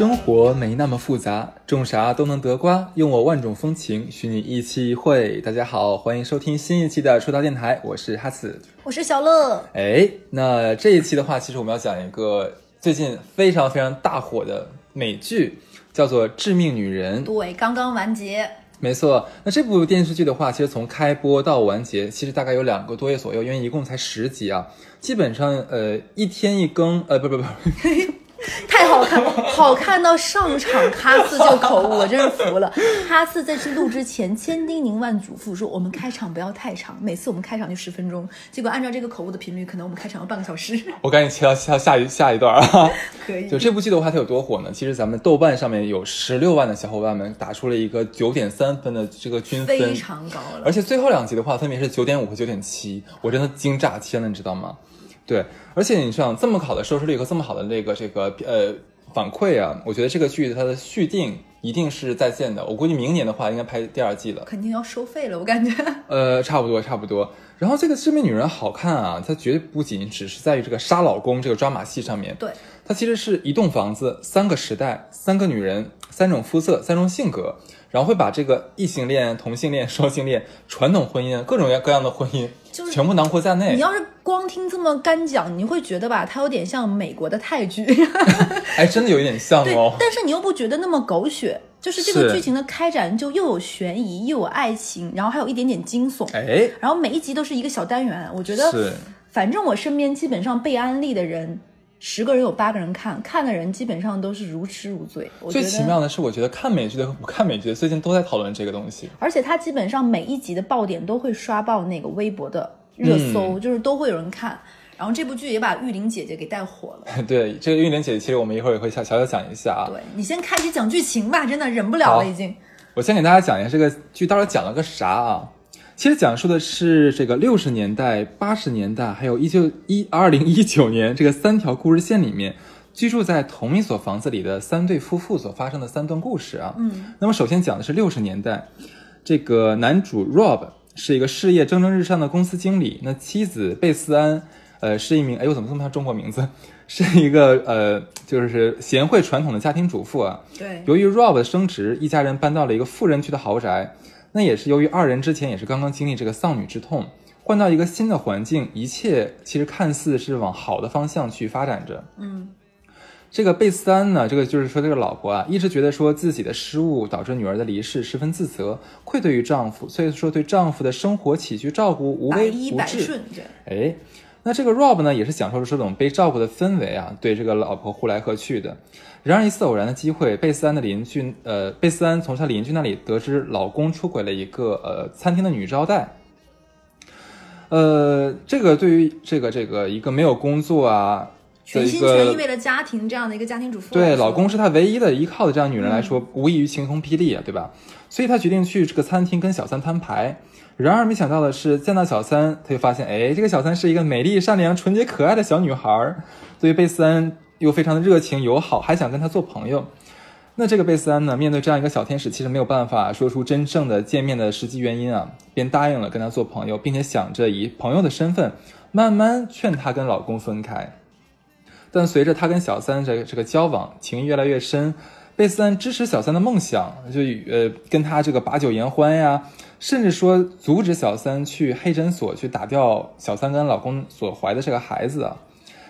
生活没那么复杂，种啥都能得瓜。用我万种风情，许你一期一会。大家好，欢迎收听新一期的出道电台，我是哈子。我是小乐。哎，那这一期的话，其实我们要讲一个最近非常非常大火的美剧，叫做《致命女人》。对，刚刚完结。没错，那这部电视剧的话，其实从开播到完结，其实大概有两个多月左右，因为一共才十集啊，基本上呃一天一更，呃不不不。太好看，好看到上场哈斯就口误，我真是服了。哈斯在去录之前千叮咛万嘱咐说，我们开场不要太长，每次我们开场就十分钟。结果按照这个口误的频率，可能我们开场要半个小时。我赶紧切到下下一下一段啊。可以。就这部剧的话，它有多火呢？其实咱们豆瓣上面有十六万的小伙伴们打出了一个九点三分的这个均分，非常高了。而且最后两集的话，分别是九点五和九点七，我真的惊炸天了，你知道吗？对，而且你像这么好的收视率和这么好的那个这个呃反馈啊，我觉得这个剧它的续订一定是在线的。我估计明年的话应该拍第二季了，肯定要收费了，我感觉。呃，差不多差不多。然后这个致命女人好看啊，它绝对不仅只是在于这个杀老公这个抓马戏上面，对，它其实是一栋房子、三个时代、三个女人、三种肤色、三种性格。然后会把这个异性恋、同性恋、双性恋、传统婚姻各种各样的婚姻，就是全部囊括在内。你要是光听这么干讲，你会觉得吧，它有点像美国的泰剧。哎，真的有一点像哦。但是你又不觉得那么狗血，就是这个剧情的开展就又有悬疑，又有爱情，然后还有一点点惊悚。哎，然后每一集都是一个小单元，我觉得，反正我身边基本上被安利的人。十个人有八个人看，看的人基本上都是如痴如醉。最奇妙的是，我觉得看美剧的和不看美剧的最近都在讨论这个东西。而且它基本上每一集的爆点都会刷爆那个微博的热搜，就是都会有人看。然后这部剧也把玉玲姐姐给带火了。对，这个玉玲姐姐其实我们一会儿也会小小小讲一下啊。对你先开始讲剧情吧，真的忍不了了已经。我先给大家讲一下这个剧到底讲了个啥啊？其实讲述的是这个六十年代、八十年代，还有一九一二零一九年这个三条故事线里面，居住在同一所房子里的三对夫妇所发生的三段故事啊。嗯，那么首先讲的是六十年代，这个男主 Rob 是一个事业蒸蒸日上的公司经理，那妻子贝斯安，呃，是一名哎，我怎么这么像中国名字？是一个呃，就是贤惠传统的家庭主妇啊。对，由于 Rob 的升职，一家人搬到了一个富人区的豪宅。那也是由于二人之前也是刚刚经历这个丧女之痛，换到一个新的环境，一切其实看似是往好的方向去发展着。嗯，这个贝斯安呢，这个就是说这个老婆啊，一直觉得说自己的失误导致女儿的离世，十分自责，愧对于丈夫，所以说对丈夫的生活起居照顾无微不至。哎，那这个 Rob 呢，也是享受着这种被照顾的氛围啊，对这个老婆呼来喝去的。然而一次偶然的机会，贝斯安的邻居，呃，贝斯安从他邻居那里得知老公出轨了一个呃餐厅的女招待。呃，这个对于这个这个一个没有工作啊，全心全意为了家庭这样的一个家庭主妇，对老公是她唯一的依靠的这样女人来说，无异于晴空霹雳啊，对吧？所以她决定去这个餐厅跟小三摊牌。然而没想到的是，见到小三，她就发现，哎，这个小三是一个美丽、善良、纯洁、可爱的小女孩。对于贝斯安。又非常的热情友好，还想跟他做朋友。那这个贝斯安呢，面对这样一个小天使，其实没有办法说出真正的见面的实际原因啊，便答应了跟他做朋友，并且想着以朋友的身份慢慢劝他跟老公分开。但随着他跟小三这这个交往，情谊越来越深，贝斯安支持小三的梦想，就呃跟他这个把酒言欢呀，甚至说阻止小三去黑诊所去打掉小三跟老公所怀的这个孩子啊。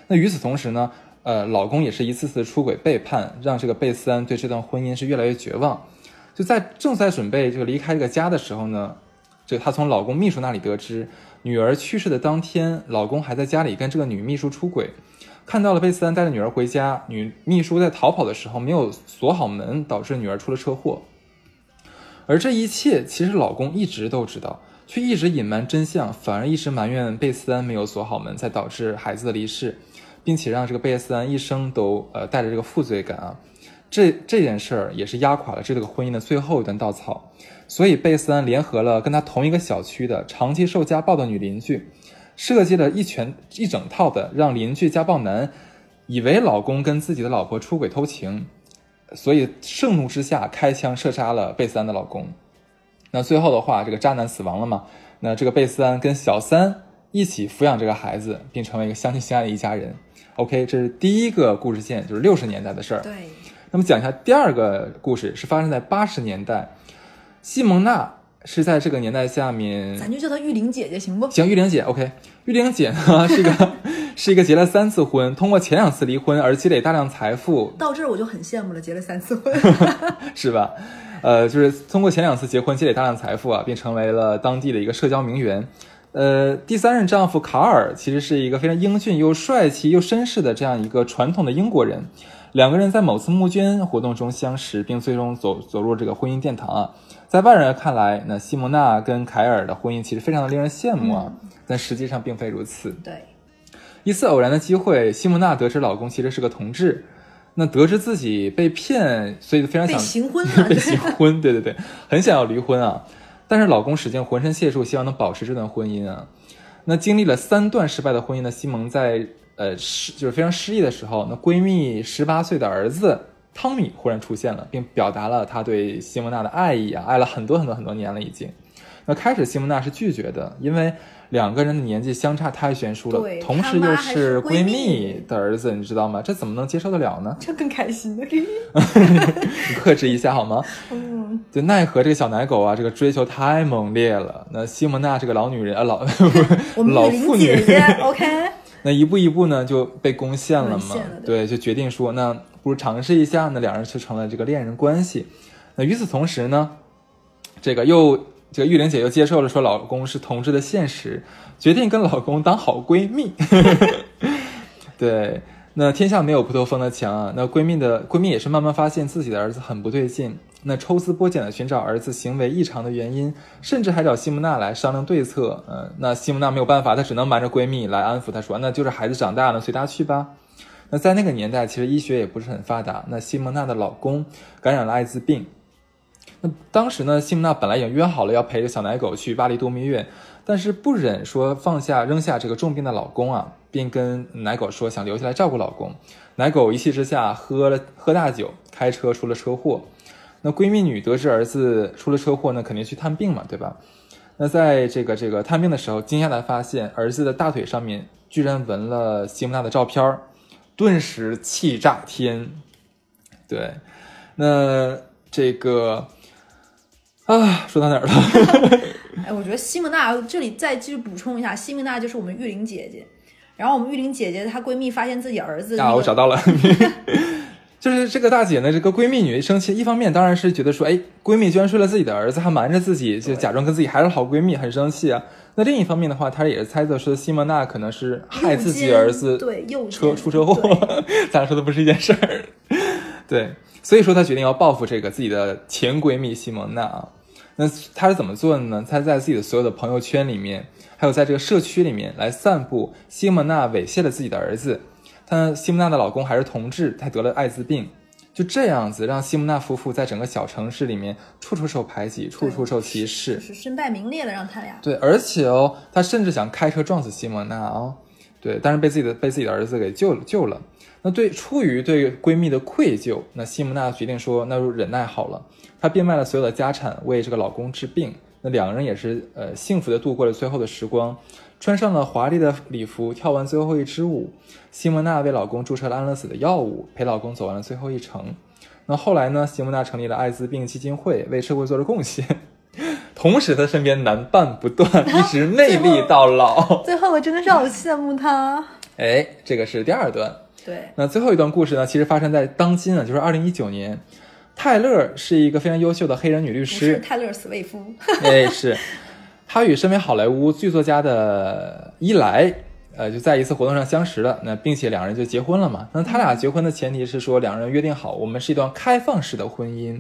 那与此同时呢？呃，老公也是一次次出轨背叛，让这个贝斯安对这段婚姻是越来越绝望。就在正在准备就离开这个家的时候呢，就她从老公秘书那里得知，女儿去世的当天，老公还在家里跟这个女秘书出轨。看到了贝斯安带着女儿回家，女秘书在逃跑的时候没有锁好门，导致女儿出了车祸。而这一切其实老公一直都知道，却一直隐瞒真相，反而一直埋怨贝斯安没有锁好门，才导致孩子的离世。并且让这个贝斯安一生都呃带着这个负罪感啊，这这件事儿也是压垮了这个婚姻的最后一根稻草。所以贝斯安联合了跟他同一个小区的长期受家暴的女邻居，设计了一全一整套的让邻居家暴男以为老公跟自己的老婆出轨偷情，所以盛怒之下开枪射杀了贝斯安的老公。那最后的话，这个渣男死亡了嘛？那这个贝斯安跟小三一起抚养这个孩子，并成为一个相亲相爱的一家人。OK，这是第一个故事线，就是六十年代的事儿。对，那么讲一下第二个故事，是发生在八十年代，西蒙娜是在这个年代下面，咱就叫她玉玲姐姐行不？行，玉玲姐，OK，玉玲姐呢是一个 是一个结了三次婚，通过前两次离婚而积累大量财富，到这儿我就很羡慕了，结了三次婚，是吧？呃，就是通过前两次结婚积累大量财富啊，并成为了当地的一个社交名媛。呃，第三任丈夫卡尔其实是一个非常英俊又帅气又绅士的这样一个传统的英国人。两个人在某次募捐活动中相识，并最终走走入这个婚姻殿堂啊。在外人看来，那西蒙娜跟凯尔的婚姻其实非常的令人羡慕啊，但实际上并非如此。对，一次偶然的机会，西蒙娜得知老公其实是个同志。那得知自己被骗，所以非常想被行婚了，被行婚，对对对，很想要离婚啊。但是老公使尽浑身解数，希望能保持这段婚姻啊。那经历了三段失败的婚姻的西蒙，在呃失就是非常失意的时候，那闺蜜十八岁的儿子汤米忽然出现了，并表达了他对西蒙娜的爱意啊，爱了很多很多很多年了已经。那开始西蒙娜是拒绝的，因为。两个人的年纪相差太悬殊了，同时又是闺蜜的儿子，你知道吗？这怎么能接受得了呢？这更开心了，你克制一下好吗？嗯，就奈何这个小奶狗啊，这个追求太猛烈了。那西蒙娜这个老女人 啊，老老妇女，OK，那一步一步呢就被攻陷了嘛？对，就决定说，那不如尝试一下。那两人就成了这个恋人关系。那与此同时呢，这个又。这个玉玲姐又接受了说老公是同志的现实，决定跟老公当好闺蜜。对，那天下没有不透风的墙啊。那闺蜜的闺蜜也是慢慢发现自己的儿子很不对劲，那抽丝剥茧的寻找儿子行为异常的原因，甚至还找西蒙娜来商量对策。嗯，那西蒙娜没有办法，她只能瞒着闺蜜来安抚她说，那就是孩子长大了，随他去吧。那在那个年代，其实医学也不是很发达。那西蒙娜的老公感染了艾滋病。那当时呢，西蒙娜本来已经约好了要陪着小奶狗去巴黎度蜜月，但是不忍说放下扔下这个重病的老公啊，便跟奶狗说想留下来照顾老公。奶狗一气之下喝了喝大酒，开车出了车祸。那闺蜜女得知儿子出了车祸，那肯定去探病嘛，对吧？那在这个这个探病的时候，惊讶的发现儿子的大腿上面居然纹了西蒙娜的照片顿时气炸天。对，那这个。啊，说到哪儿了？哎，我觉得西蒙娜这里再继续补充一下，西蒙娜就是我们玉玲姐姐。然后我们玉玲姐姐她闺蜜发现自己儿子啊，我找到了，就是这个大姐呢，这个闺蜜女生气，一方面当然是觉得说，哎，闺蜜居然睡了自己的儿子，还瞒着自己，就假装跟自己还是好闺蜜，很生气啊。那另一方面的话，她也是猜测说西蒙娜可能是害自己儿子，对，车出车祸，咱俩说的不是一件事儿，对，所以说她决定要报复这个自己的前闺蜜西蒙娜啊。那他是怎么做的呢？他在自己的所有的朋友圈里面，还有在这个社区里面来散布西蒙娜猥亵了自己的儿子。他西蒙娜的老公还是同志，他得了艾滋病，就这样子让西蒙娜夫妇在整个小城市里面处处受排挤，处处受歧视，是身败名裂的，让他俩。对，而且哦，他甚至想开车撞死西蒙娜哦，对，但是被自己的被自己的儿子给救了救了。那对出于对闺蜜的愧疚，那西蒙娜决定说，那就忍耐好了。她变卖了所有的家产为这个老公治病，那两个人也是呃幸福的度过了最后的时光，穿上了华丽的礼服，跳完最后一支舞。西蒙娜为老公注射了安乐死的药物，陪老公走完了最后一程。那后来呢？西蒙娜成立了艾滋病基金会，为社会做了贡献。同时，她身边男伴不断，一直魅 力到老。最后，我真的是好羡慕她。哎，这个是第二段。对。那最后一段故事呢？其实发生在当今啊，就是二零一九年。泰勒是一个非常优秀的黑人女律师。是泰勒·斯威夫。哎，是。她与身为好莱坞剧作家的伊莱，呃，就在一次活动上相识了。那并且两人就结婚了嘛。那他俩结婚的前提是说，两人约定好，我们是一段开放式的婚姻。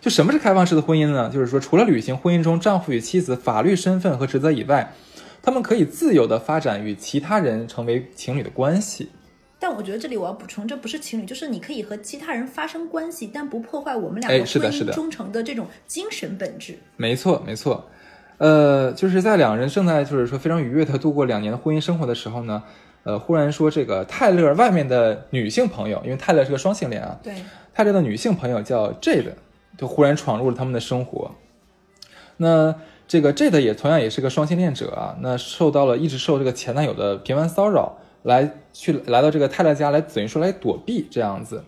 就什么是开放式的婚姻呢？就是说，除了履行婚姻中丈夫与妻子法律身份和职责以外，他们可以自由的发展与其他人成为情侣的关系。但我觉得这里我要补充，这不是情侣，就是你可以和其他人发生关系，但不破坏我们两个婚姻忠诚的这种精神本质。没错，没错。呃，就是在两人正在就是说非常愉悦的度过两年的婚姻生活的时候呢，呃，忽然说这个泰勒外面的女性朋友，因为泰勒是个双性恋啊，对，泰勒的女性朋友叫 Jade，就忽然闯入了他们的生活。那这个 Jade 也同样也是个双性恋者啊，那受到了一直受这个前男友的频繁骚扰。来去来到这个泰勒家来，等于说来躲避这样子，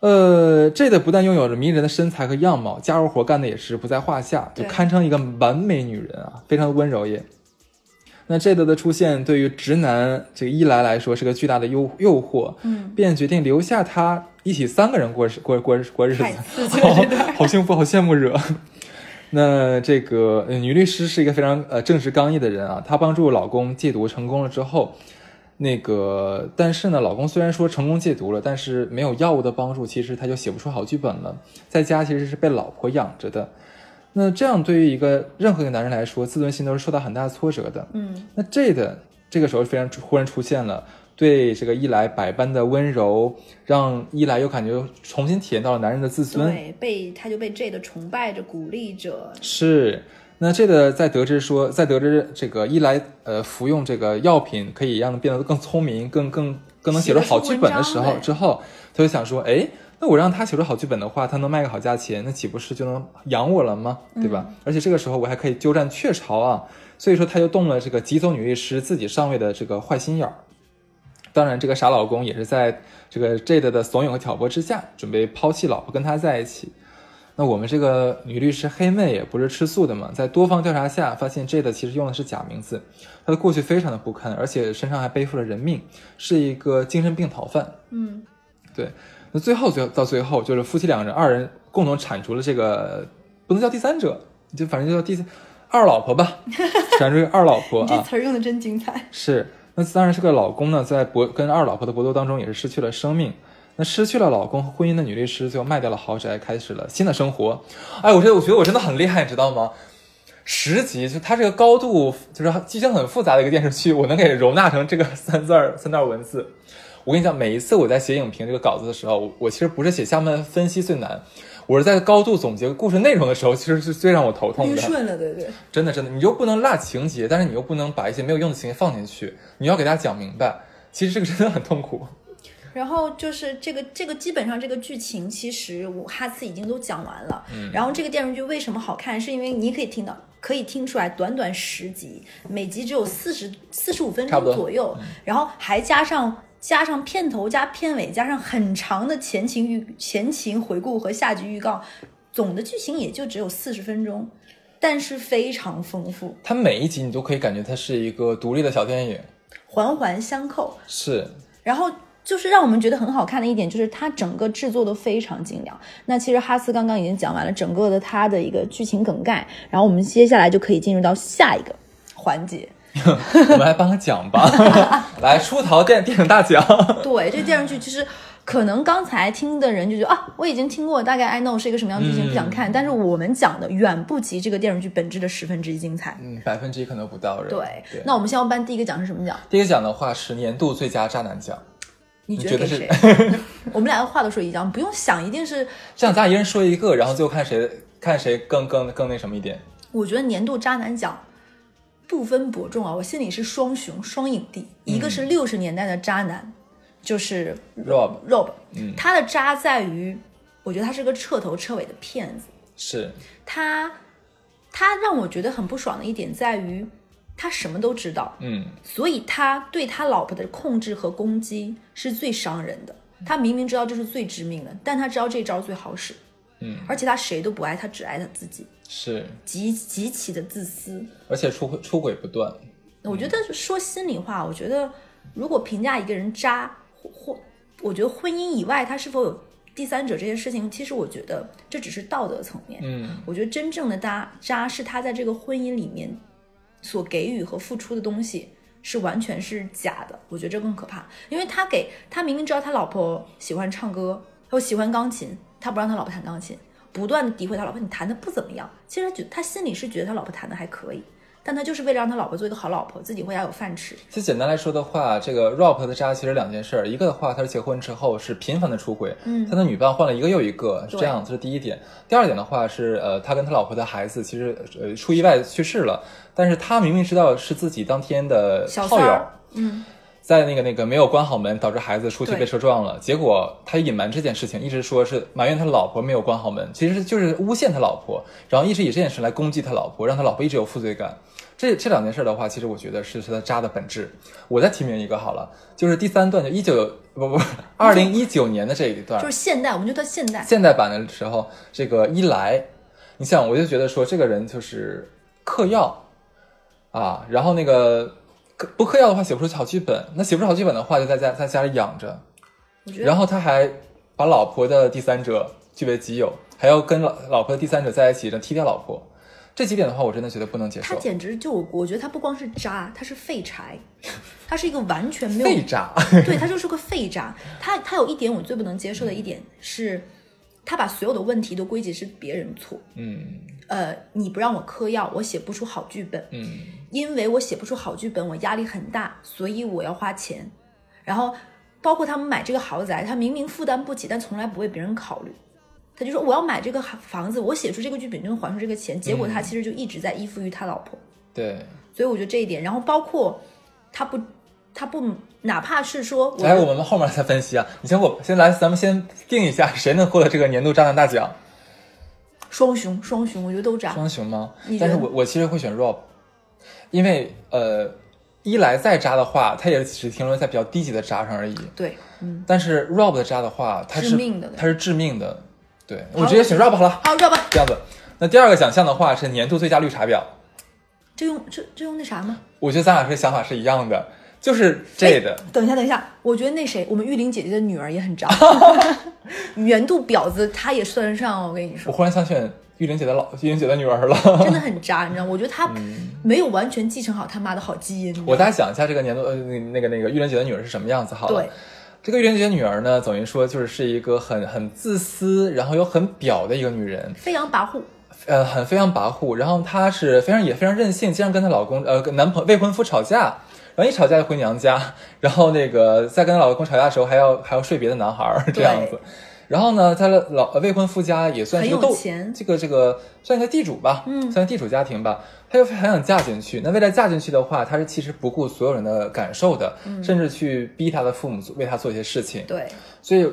呃，这的不但拥有着迷人的身材和样貌，家务活干的也是不在话下，就堪称一个完美女人啊，非常温柔也。那这的的出现对于直男这个一来来说是个巨大的诱诱惑，嗯，便决定留下他一起三个人过过过过日子 好。好幸福，好羡慕惹。那这个、呃女律师是一个非常呃正直刚毅的人啊，她帮助老公戒毒成功了之后，那个但是呢，老公虽然说成功戒毒了，但是没有药物的帮助，其实他就写不出好剧本了，在家其实是被老婆养着的。那这样对于一个任何一个男人来说，自尊心都是受到很大的挫折的。嗯，那 J 的这个时候非常忽然出现了，对这个伊莱百般的温柔，让伊莱又感觉重新体验到了男人的自尊。对，被他就被 J 的崇拜着、鼓励着。是，那这个在得知说，在得知这个一来呃服用这个药品可以让他变得更聪明、更更更能写出好剧本的时候之后，他就想说，哎，那我让他写出好剧本的话，他能卖个好价钱，那岂不是就能养我了吗？对吧？而且这个时候我还可以鸠占鹊巢啊，所以说他就动了这个急走女律师自己上位的这个坏心眼儿。当然，这个傻老公也是在这个 Jade 的怂恿和挑拨之下，准备抛弃老婆跟他在一起。那我们这个女律师黑妹也不是吃素的嘛，在多方调查下发现 Jade 其实用的是假名字，她的过去非常的不堪，而且身上还背负了人命，是一个精神病逃犯。嗯，对，那最后最后到最后就是夫妻两人二人共同铲除了这个不能叫第三者，就反正就叫第二老婆吧，铲除二老婆啊这啊。词儿用的真精彩。是，那当然，是个老公呢，在搏跟二老婆的搏斗当中，也是失去了生命。那失去了老公和婚姻的女律师，最后卖掉了豪宅，开始了新的生活。哎，我觉得我觉得我真的很厉害，你知道吗？十集就它这个高度，就是剧情很复杂的一个电视剧，我能给容纳成这个三字儿三段文字。我跟你讲，每一次我在写影评这个稿子的时候，我我其实不是写下面分析最难，我是在高度总结故事内容的时候，其实是最让我头痛的。晕顺了，对对。真的真的，你又不能落情节，但是你又不能把一些没有用的情节放进去，你要给大家讲明白。其实这个真的很痛苦。然后就是这个这个基本上这个剧情，其实我哈次已经都讲完了。嗯，然后这个电视剧为什么好看，是因为你可以听到，可以听出来，短短十集，每集只有四十四十五分钟左右，然后还加上加上片头加片尾，加上很长的前情预前情回顾和下集预告，总的剧情也就只有四十分钟，但是非常丰富，它每一集你都可以感觉它是一个独立的小电影，环环相扣。是然后就是让我们觉得很好看的一点，就是它整个制作都非常精良。那其实哈斯刚刚已经讲完了整个的它的一个剧情梗概，然后我们接下来就可以进入到下一个环节。我们来颁个奖吧，来出逃电电影大奖。对，这电视剧其实可能刚才听的人就觉得啊，我已经听过，大概 I know 是一个什么样的剧情，嗯不想看。但是我们讲的远不及这个电视剧本质的十分之一精彩。嗯，百分之一可能不到人。对，对。那我们先要颁第一个奖是什么奖？第一个奖的话是年度最佳渣男奖，你觉觉得是谁？我们两个话都说一样，不用想，一定是。这样咱俩一人说一个，然后最后看谁看谁更更更那什么一点。我觉得年度渣男奖不分伯仲啊，我心里是双雄双影帝，一个是六十年代的渣男，就是 Rob Rob，、嗯他的渣在于，我觉得他是个彻头彻尾的骗子，是他他让我觉得很不爽的一点在于，他什么都知道，嗯所以他对他老婆的控制和攻击是最伤人的。他明明知道这是最致命的，但他知道这招最好使，嗯而且他谁都不爱，他只爱他自己，是，极极其的自私。而且出出轨不断。我觉得说心里话，我觉得如果评价一个人渣，或或我觉得婚姻以外他是否有第三者这件事情，其实我觉得这只是道德层面。嗯我觉得真正的渣渣是他在这个婚姻里面所给予和付出的东西是完全是假的，我觉得这更可怕，因为他给他明明知道他老婆喜欢唱歌又喜欢钢琴，他不让他老婆弹钢琴，不断的诋毁他老婆，你弹的不怎么样。其实觉他心里是觉得他老婆弹的还可以，但他就是为了让他老婆做一个好老婆，自己回家有饭吃。其实简单来说的话，这个 Rob 和他渣其实两件事儿，一个的话，他是结婚之后是频繁的出轨，嗯他的女伴换了一个又一个，是这样，这是第一点。第二点的话是，呃，他跟他老婆的孩子其实呃出意外去世了，但是他明明知道是自己当天的炮友嗯，在那个那个没有关好门，导致孩子出去被车撞了。结果他隐瞒这件事情，一直说是埋怨他老婆没有关好门，其实就是诬陷他老婆，然后一直以这件事来攻击他老婆，让他老婆一直有负罪感。这这两件事的话，其实我觉得是是他渣的本质。我再提名一个好了，就是第三段，就一九不不二零一九年的这一段，就是现代，我们就到现代，现代版的时候，这个一来，你想，我就觉得说这个人就是嗑药啊，然后那个嗑不嗑药的话写不出好剧本，那写不出好剧本的话就在家在家里养着，然后他还把老婆的第三者据为己有，还要跟老老婆的第三者在一起，然后踢掉老婆，这几点的话我真的觉得不能接受。他简直就我我觉得他不光是渣，他是废柴，他是一个完全没有废渣，对他就是个废渣。他他有一点我最不能接受的一点是，他把所有的问题都归结是别人错。嗯呃，你不让我嗑药，我写不出好剧本，嗯因为我写不出好剧本，我压力很大，所以我要花钱。然后包括他们买这个豪宅，他明明负担不起，但从来不为别人考虑。他就说我要买这个房子，我写出这个剧本就能还出这个钱。结果他其实就一直在依附于他老婆。对。所以我觉得这一点，然后包括他不，他不，哪怕是说我来，我们后面再分析啊。你先我先来，咱们先定一下谁能获得这个年度渣男大奖。双雄，双雄，我觉得都渣。双雄吗但是我我其实会选 Rob，因为呃，一来再渣的话，它也只停留在比较低级的渣上而已。对，嗯，但是 Rob 的渣的话，它是致命的它是致命的。对我直接选 Rob 好了，好，，Rob？这样子。那第二个奖项的话是年度最佳绿茶婊，这用这这用那啥吗？我觉得咱俩这想法是一样的，就是这的。等一下，等一下，我觉得那谁，我们玉玲姐姐的女儿也很渣，原度婊子，她也算得上。我跟你说我，忽然想选玉玲姐的老玉玲姐的女儿了。真的很渣，你知道吗？我觉得她没有完全继承好他妈的好基因。我大家想一下这个年度呃那那个那个玉玲姐的女儿是什么样子好了。对，这个玉玲姐的女儿呢，等于说就是是一个很很自私，然后又很表的一个女人，飞扬跋扈，呃，很飞扬跋扈。然后她是非常也非常任性，经常跟她老公呃跟男朋未婚夫吵架，然后一吵架就回娘家，然后那个在跟她老公吵架的时候还要还要睡别的男孩儿这样子。然后呢，他的老呃未婚夫家也算是个斗这个这个算一个地主吧，嗯。算地主家庭吧。她又很想嫁进去，那为了嫁进去的话，她是其实不顾所有人的感受的，甚至去逼她的父母做为她做一些事情。对，所以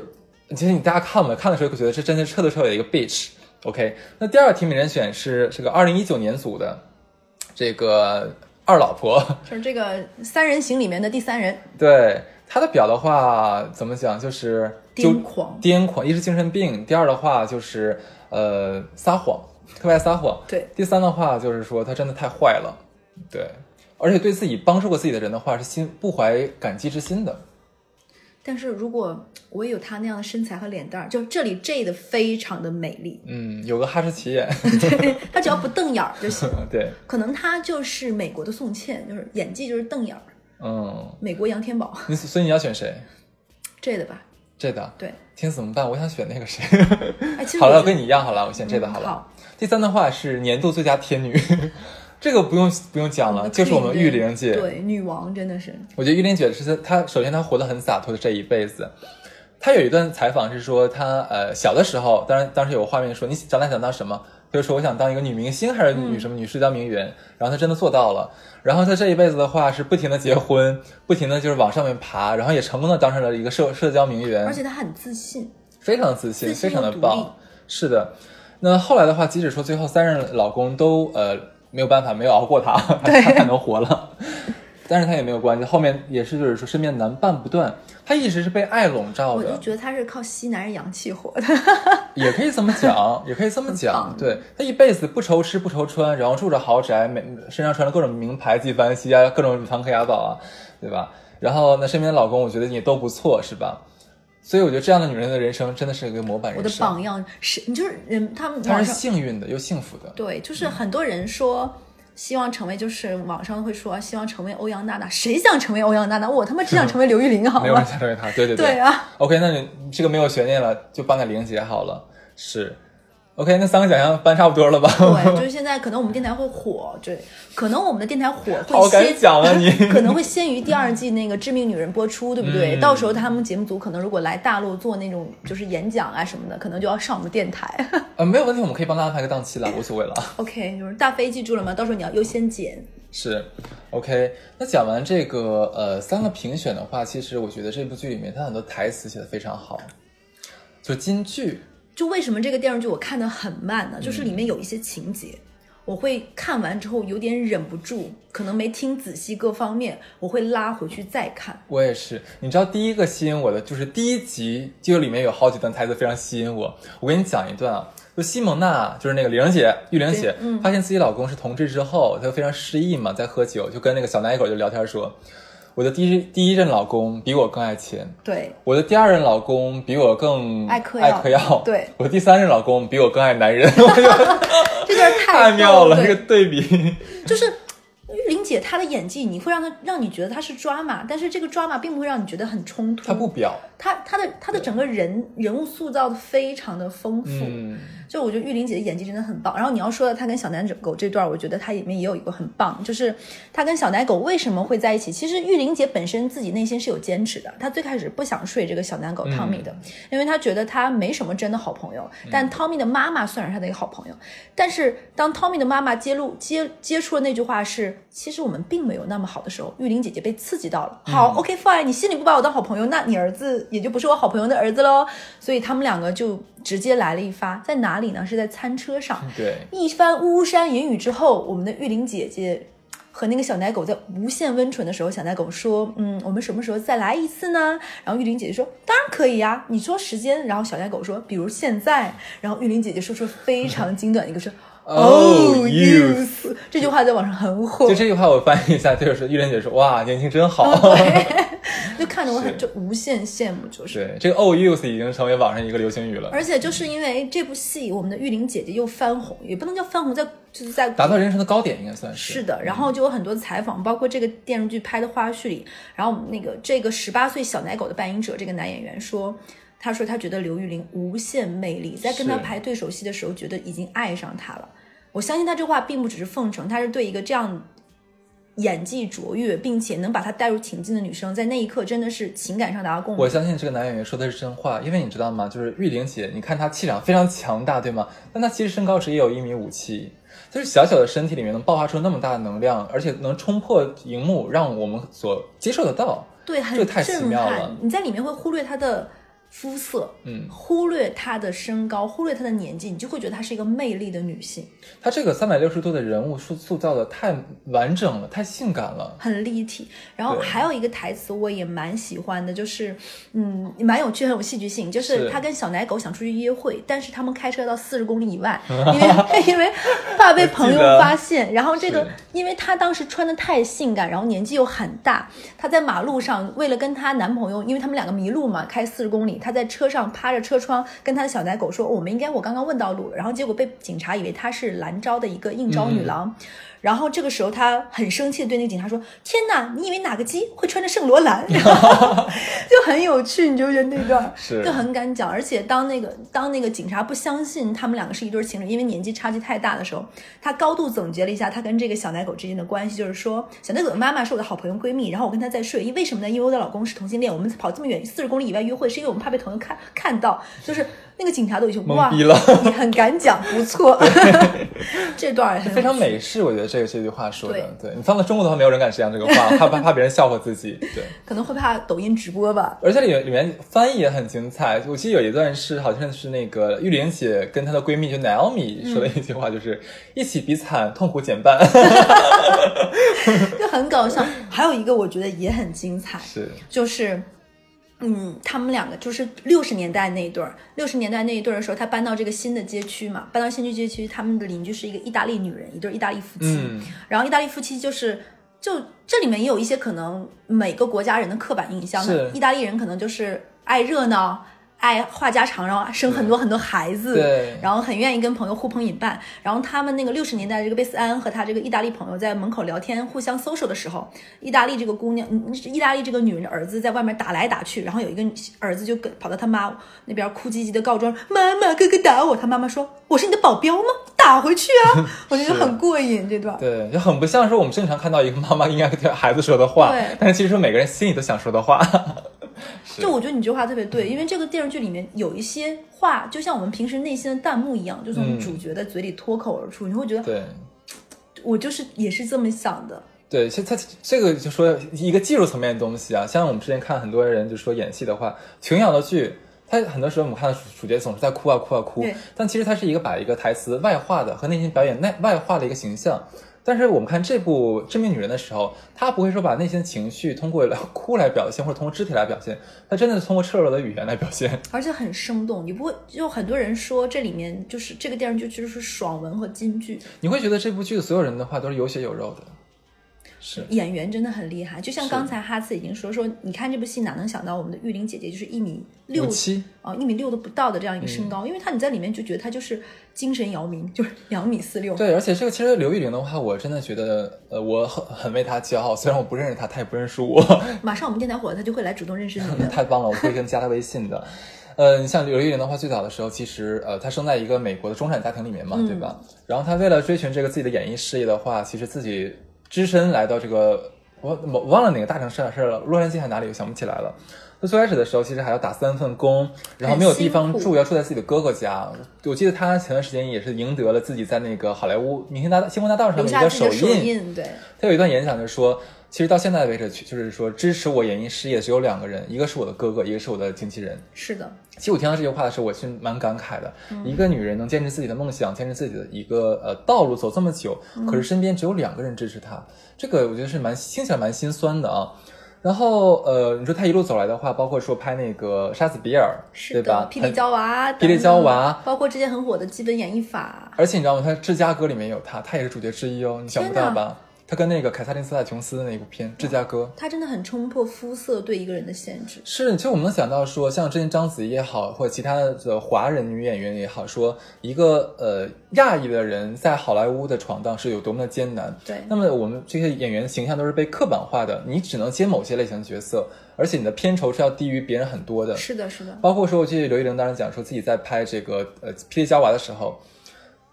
其实你大家看吧，看的时候会觉得这真的彻头彻尾的一个 bitch。OK，那第二个提名人选是这个二零一九年组的这个二老婆，就是这个三人行里面的第三人，对她的表的话怎么讲，就是癫狂。癫狂，一是精神病，第二的话就是呃撒谎，特别爱撒谎，对，第三的话就是说他真的太坏了，对，而且对自己帮助过自己的人的话是心不怀感激之心的。但是如果我也有他那样的身材和脸蛋儿，就这里 J 的非常的美丽，嗯，有个哈士奇眼，对，他只要不瞪眼儿就行。对，可能他就是美国的宋茜，就是演技就是瞪眼儿，嗯，美国杨天宝你所以你要选谁？J 的吧？这的，对，天怎么办？我想选那个谁。哎，其实 好了，我跟你一样，好了，我选这个好了。嗯好第三的话是年度最佳天女，这个不用不用讲了，就是我们玉玲姐。对，女王真的是，我觉得玉玲姐是她，首先她活得很洒脱的这一辈子。她有一段采访是说，她呃小的时候，当然当时有个画面说你长大想当什么，她就说我想当一个女明星还是女什么女社交名媛，然后她真的做到了。然后她这一辈子的话是不停的结婚，不停的就是往上面爬，然后也成功的当上了一个社社交名媛，而且她很自信，非常自信，自信非常的棒。是的，那后来的话，即使说最后三任老公都呃没有办法，没有熬过她，她 还能活了，但是她也没有关系。后面也是就是说身边男伴不断，她一直是被爱笼罩的，我就觉得她是靠吸男人阳气活的。也可以这么讲，也可以这么讲。对她一辈子不愁吃不愁穿，然后住着豪宅，每身上穿着各种名牌纪梵希啊，各种梵克雅宝啊，对吧？然后那身边的老公，我觉得也都不错，是吧？所以我觉得这样的女人的人生真的是一个模板我人生。的榜样是，你就是人，他们她是幸运的又幸福的。对，就是很多人说。希望成为，就是网上会说希望成为欧阳娜娜，谁想成为欧阳娜娜？我他妈只想成为刘玉玲，好没有？想成为她，对对对啊，OK，那你这个没有悬念了，就颁给玲姐好了。是，OK，那三个奖项颁差不多了吧？对，就是现在可能我们电台会火，对，可能我们的电台火会先，讲啊你！可能会先于第二季那个《致命女人》播出，对不对？嗯到时候他们节目组可能如果来大陆做那种就是演讲啊什么的，可能就要上我们电台。呃，没有问题，我们可以帮他安排个档期了，无所谓了。OK，就是大飞记住了吗？到时候你要优先剪。是，OK。那讲完这个呃三个评选的话，其实我觉得这部剧里面它很多台词写的非常好，就金句。就为什么这个电视剧我看的很慢呢？就是里面有一些情节，我会看完之后有点忍不住，可能没听仔细各方面，我会拉回去再看。我也是，你知道第一个吸引我的就是第一集，就里面有好几段台词非常吸引我。我给你讲一段啊，就西蒙娜，就是那个玲姐，玉玲姐，发现自己老公是同志之后，她就非常失意嘛，在喝酒，就跟那个小奶狗就聊天说。我的第一第一任老公比我更爱钱，对。我的第二任老公比我更爱嗑爱嗑药，对。我的第三任老公比我更爱男人，这段太妙了，这个对比就是。玉玲姐她的演技，你会让她让你觉得她是抓马，但是这个抓马并不会让你觉得很冲突。她不表，她她的她的整个人人物塑造的非常的丰富。嗯，就我觉得玉玲姐的演技真的很棒。然后你要说的她跟小奶狗这段，我觉得她里面也有一个很棒，就是她跟小奶狗为什么会在一起？其实玉玲姐本身自己内心是有坚持的，她最开始不想睡这个小奶狗汤米的，因为她觉得她没什么真的好朋友。但汤米的妈妈算是她的一个好朋友。但是当汤米的妈妈揭露接接触了那句话是。其实我们并没有那么好的时候，玉玲姐姐被刺激到了。好，OK fine，你心里不把我当好朋友，那你儿子也就不是我好朋友的儿子喽。所以他们两个就直接来了一发，在哪里呢？是在餐车上。对，一番巫山云雨之后，我们的玉玲姐姐和那个小奶狗在无限温存的时候，小奶狗说：“嗯，我们什么时候再来一次呢？”然后玉玲姐姐说：“当然可以呀，你说时间。”然后小奶狗说：“比如现在。”然后玉玲姐姐说出非常 精短的一个说。Oh, youth！这句话在网上很火。就这句话，我翻译一下，就是玉莲姐说：“哇，年轻真好。”就看着我很就无限羡慕，就是对这个 “Oh, youth” 已经成为网上一个流行语了。而且就是因为这部戏，我们的玉玲姐姐又翻红，也不能叫翻红，在就是在达到人生的高点，应该算是是的。然后就有很多采访，包括这个电视剧拍的花絮里，然后那个这个十八岁小奶狗的扮演者，这个男演员说。他说他觉得刘玉玲无限魅力，在跟他排对手戏的时候，觉得已经爱上他了。我相信他这话并不只是奉承，他是对一个这样演技卓越，并且能把他带入情境的女生，在那一刻真的是情感上达到共鸣。我相信这个男演员说的是真话，因为你知道吗？就是玉玲姐，你看她气场非常强大，对吗？但她其实身高只有一米五七，就是小小的身体里面能爆发出那么大的能量，而且能冲破荧幕，让我们所接受得到。对，这太奇妙了。你在里面会忽略她的。肤色，嗯，忽略她的身高，忽略她的年纪，你就会觉得她是一个魅力的女性。她这个三百六十度的人物塑塑造的太完整了，太性感了，很立体。然后还有一个台词我也蛮喜欢的，就是嗯，蛮有趣，很有戏剧性。就是她跟小奶狗想出去约会，但是他们开车到四十公里以外，因为因为怕被朋友发现。然后这个，因为她当时穿的太性感，然后年纪又很大，她在马路上为了跟她男朋友，因为他们两个迷路嘛，开四十公里。她在车上趴着车窗，跟他的小奶狗说：“我们应该，我刚刚问到路了。”然后结果被警察以为他是兰州的一个应招女郎。然后这个时候，他很生气的对那个警察说：“天哪，你以为哪个鸡会穿着圣罗兰？” 就很有趣，你就觉得那段就很敢讲。而且当那个当那个警察不相信他们两个是一对情侣，因为年纪差距太大的时候，他高度总结了一下他跟这个小奶狗之间的关系，就是说，小奶狗的妈妈是我的好朋友闺蜜，然后我跟她在睡，因为什么呢？因为我的老公是同性恋，我们跑这么远四十公里以外约会，是因为我们怕被朋友看看到，就是。那个警察都已经懵逼了，你很敢讲，不错。这段 非常美式，我觉得这个这句话说的，对你放在中国的话，没有人敢这样这个话，怕怕怕别人笑话自己，对，可能会怕抖音直播吧。而且里里面翻译也很精彩，我记得有一段是好像是那个玉玲姐跟她的闺蜜就 Naomi 说的一句话，就是一起比惨，痛苦减半，就很搞笑。还有一个我觉得也很精彩，是就是。嗯，他们两个就是六十年代那一对儿。六十年代那一对儿的时候，他搬到这个新的街区嘛，搬到新区街区，他们的邻居是一个意大利女人，一对意大利夫妻。然后意大利夫妻就是，就这里面也有一些可能每个国家人的刻板印象。意大利人可能就是爱热闹。爱话家常，然后生很多很多孩子，对，然后很愿意跟朋友互捧引伴。然后他们那个六十年代，这个贝斯安和他这个意大利朋友在门口聊天，互相 social 的时候，意大利这个姑娘，意大利这个女人的儿子在外面打来打去，然后有一个儿子就跟跑到他妈那边哭唧唧的告状：“妈妈，哥哥打我。”他妈妈说：“我是你的保镖吗？打回去啊！”我觉得很过瘾这段，对，就很不像是我们正常看到一个妈妈应该对孩子说的话，对，但是其实每个人心里都想说的话。就我觉得你这句话特别对，因为这个电视剧里面有一些话，就像我们平时内心的弹幕一样，就从主角的嘴里脱口而出，你会觉得对，我就是也是这么想的。对，其实他这个就说一个技术层面的东西啊，像我们之前看很多人就说演戏的话，琼瑶的剧，他很多时候我们看到主主角总是在哭啊哭啊哭，但其实它是一个把一个台词外化的和内心表演内外化的一个形象。但是我们看这部《致命女人》的时候，她不会说把内心的情绪通过哭来表现，或者通过肢体来表现，她真的是通过赤裸裸的语言来表现。而且很生动，你不会就很多人说这里面就是这个电视剧就是爽文和金句，你会觉得这部剧的所有人的话都是有血有肉的，是演员真的很厉害。就像刚才哈次已经说说，你看这部戏哪能想到我们的玉玲姐姐就是一米六七，啊一米六都不到的这样一个身高，因为她你在里面就觉得她就是精神姚明，就是两米四六。对，而且这个其实刘玉玲的话，我真的觉得，呃，我很很为她骄傲。虽然我不认识她，她也不认识我，马上我们电台火了，她就会来主动认识你的。太棒了，我会跟加她微信的。呃，你像刘玉玲的话，最早的时候，其实呃，她生在一个美国的中产家庭里面嘛，对吧？然后她为了追寻这个自己的演艺事业的话，其实自己只身来到这个我我忘了哪个大城市了，是洛杉矶还是哪里，我想不起来了。他最开始的时候，其实还要打三份工，然后没有地方住，要住在自己的哥哥家。我记得他前段时间也是赢得了自己在那个好莱坞明星大道星光大道上留的一个下自己的手印。对，他有一段演讲就说，其实到现在为止，就是说支持我演艺事业只有两个人，一个是我的哥哥，一个是我的经纪人。是的，其实我听到这句话的时候，我是蛮感慨的。一个女人能坚持自己的梦想，坚持自己的一个呃道路走这么久，可是身边只有两个人支持她，这个我觉得是蛮听起来蛮心酸的啊。然后呃，你说他一路走来的话，包括说拍那个《杀死比尔》，是对吧的，？霹雳娇娃，霹雳娇娃，包括之前很火的基本演绎法，而且你知道吗？他《芝加哥》里面有他，他也是主角之一哦，你想不到吧？她跟那个凯撒琳·斯塔琼斯的那部片《芝加哥》。他真的很冲破肤色对一个人的限制。是，其实我们能想到说，像之前章子怡也好，或者其他的华人女演员也好，说一个呃亚裔的人在好莱坞的闯荡是有多么的艰难。对那么我们这些演员形象都是被刻板化的，你只能接某些类型的角色，而且你的片酬是要低于别人很多的。是的，是的，包括说，我记得刘玉玲当时讲说自己在拍这个呃《霹雳娇娃》的时候，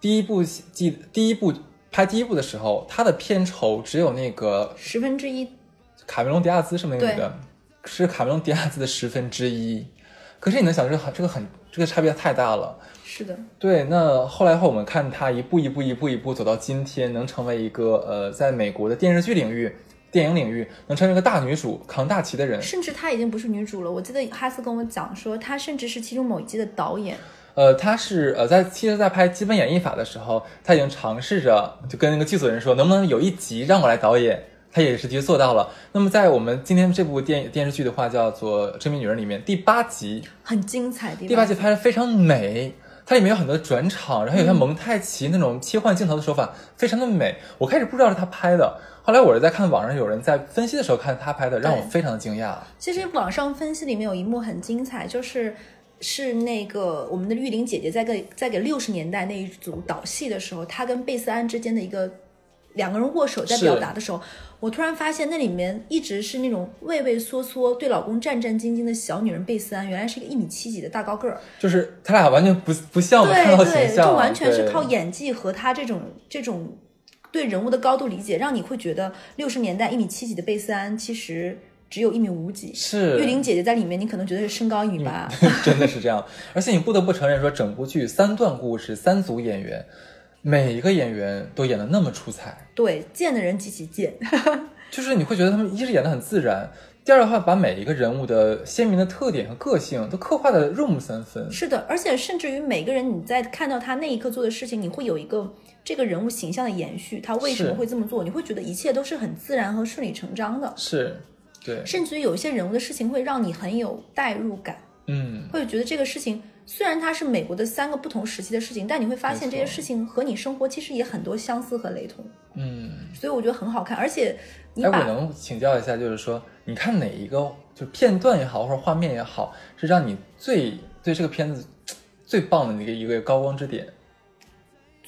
第一部戏记第一部拍第一部的时候，他的片酬只有那个十分之一，卡梅隆·迪亚兹是不是那个女的？是卡梅隆·迪亚兹的十分之一。可是你能想，这个很这个很这个差别太大了。是的，对，那后来后我们看她一步一步一步一步走到今天，能成为一个呃，在美国的电视剧领域、电影领域能成为一个大女主、扛大旗的人。甚至她已经不是女主了。我记得哈斯跟我讲说，她甚至是其中某一季的导演。呃，他是呃，在其实，在拍《基本演绎法》的时候，他已经尝试着就跟那个剧组人说，能不能有一集让我来导演。他也是的确做到了。那么，在我们今天这部电电视剧的话，叫做《致命女人》里面第八集，很精彩，第第八集拍的非常美，它里面有很多转场，然后有像蒙太奇那种切换镜头的手法，非常的美。我开始不知道是他拍的，后来我是在看网上有人在分析的时候看他拍的，让我非常的惊讶。其实网上分析里面有一幕很精彩，就是是那个我们的玉玲姐姐在给在给六十年代那一组导戏的时候，她跟贝斯安之间的一个两个人握手在表达的时候，我突然发现那里面一直是那种畏畏缩缩、对老公战战兢兢的小女人贝斯安，原来是一个一米七几的大高个儿。就是他俩完全不不像我们看到对对，形象，就完全是靠演技和他这种这种对人物的高度理解，让你会觉得六十年代一米七几的贝斯安其实只有一米五几。是玉玲姐姐在里面，你可能觉得是身高一米八，真的是这样。而且你不得不承认说，整部剧三段故事，三组演员，每一个演员都演的那么出彩。对，贱的人极其贱。就是你会觉得他们一是演的很自然，第二的话把每一个人物的鲜明的特点和个性都刻画的入木三分。是的，而且甚至于每个人你在看到他那一刻做的事情，你会有一个这个人物形象的延续，他为什么会这么做？你会觉得一切都是很自然和顺理成章的，是，对，甚至于有一些人物的事情会让你很有代入感，嗯，会觉得这个事情虽然它是美国的三个不同时期的事情，但你会发现这些事情和你生活其实也很多相似和雷同，嗯。所以我觉得很好看，而且你哎，我把能请教一下，就是说，你看哪一个就片段也好，或者画面也好，是让你最对这个片子最棒的一个一个高光之点？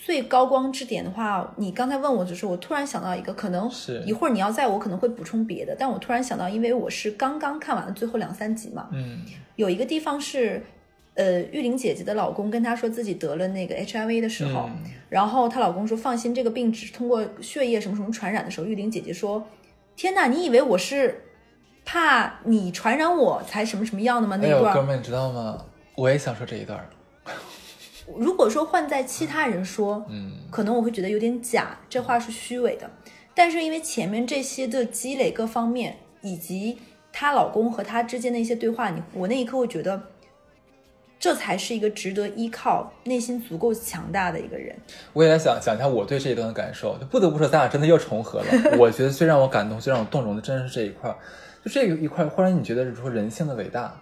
最高光之点的话，你刚才问我的时候，我突然想到一个，可能是一会儿你要在我可能会补充别的，但我突然想到，因为我是刚刚看完了最后两三集嘛，嗯，有一个地方是，呃，玉玲姐姐的老公跟她说自己得了那个 HIV 的时候，嗯然后她老公说放心，这个病只是通过血液什么什么传染的时候，玉玲姐姐说，天哪，你以为我是怕你传染我才什么什么样的吗？那一段、哥们，你知道吗？我也想说这一段儿。如果说换在其他人说，嗯，可能我会觉得有点假，这话是虚伪的。但是因为前面这些的积累各方面，以及她老公和她之间的一些对话，你我那一刻会觉得，这才是一个值得依靠、内心足够强大的一个人。我也来想讲一下我对这一段的感受，就不得不说咱俩真的又重合了。我觉得最让我感动、最让我动容的，真的是这一块儿，就这一块儿，忽然你觉得说人性的伟大。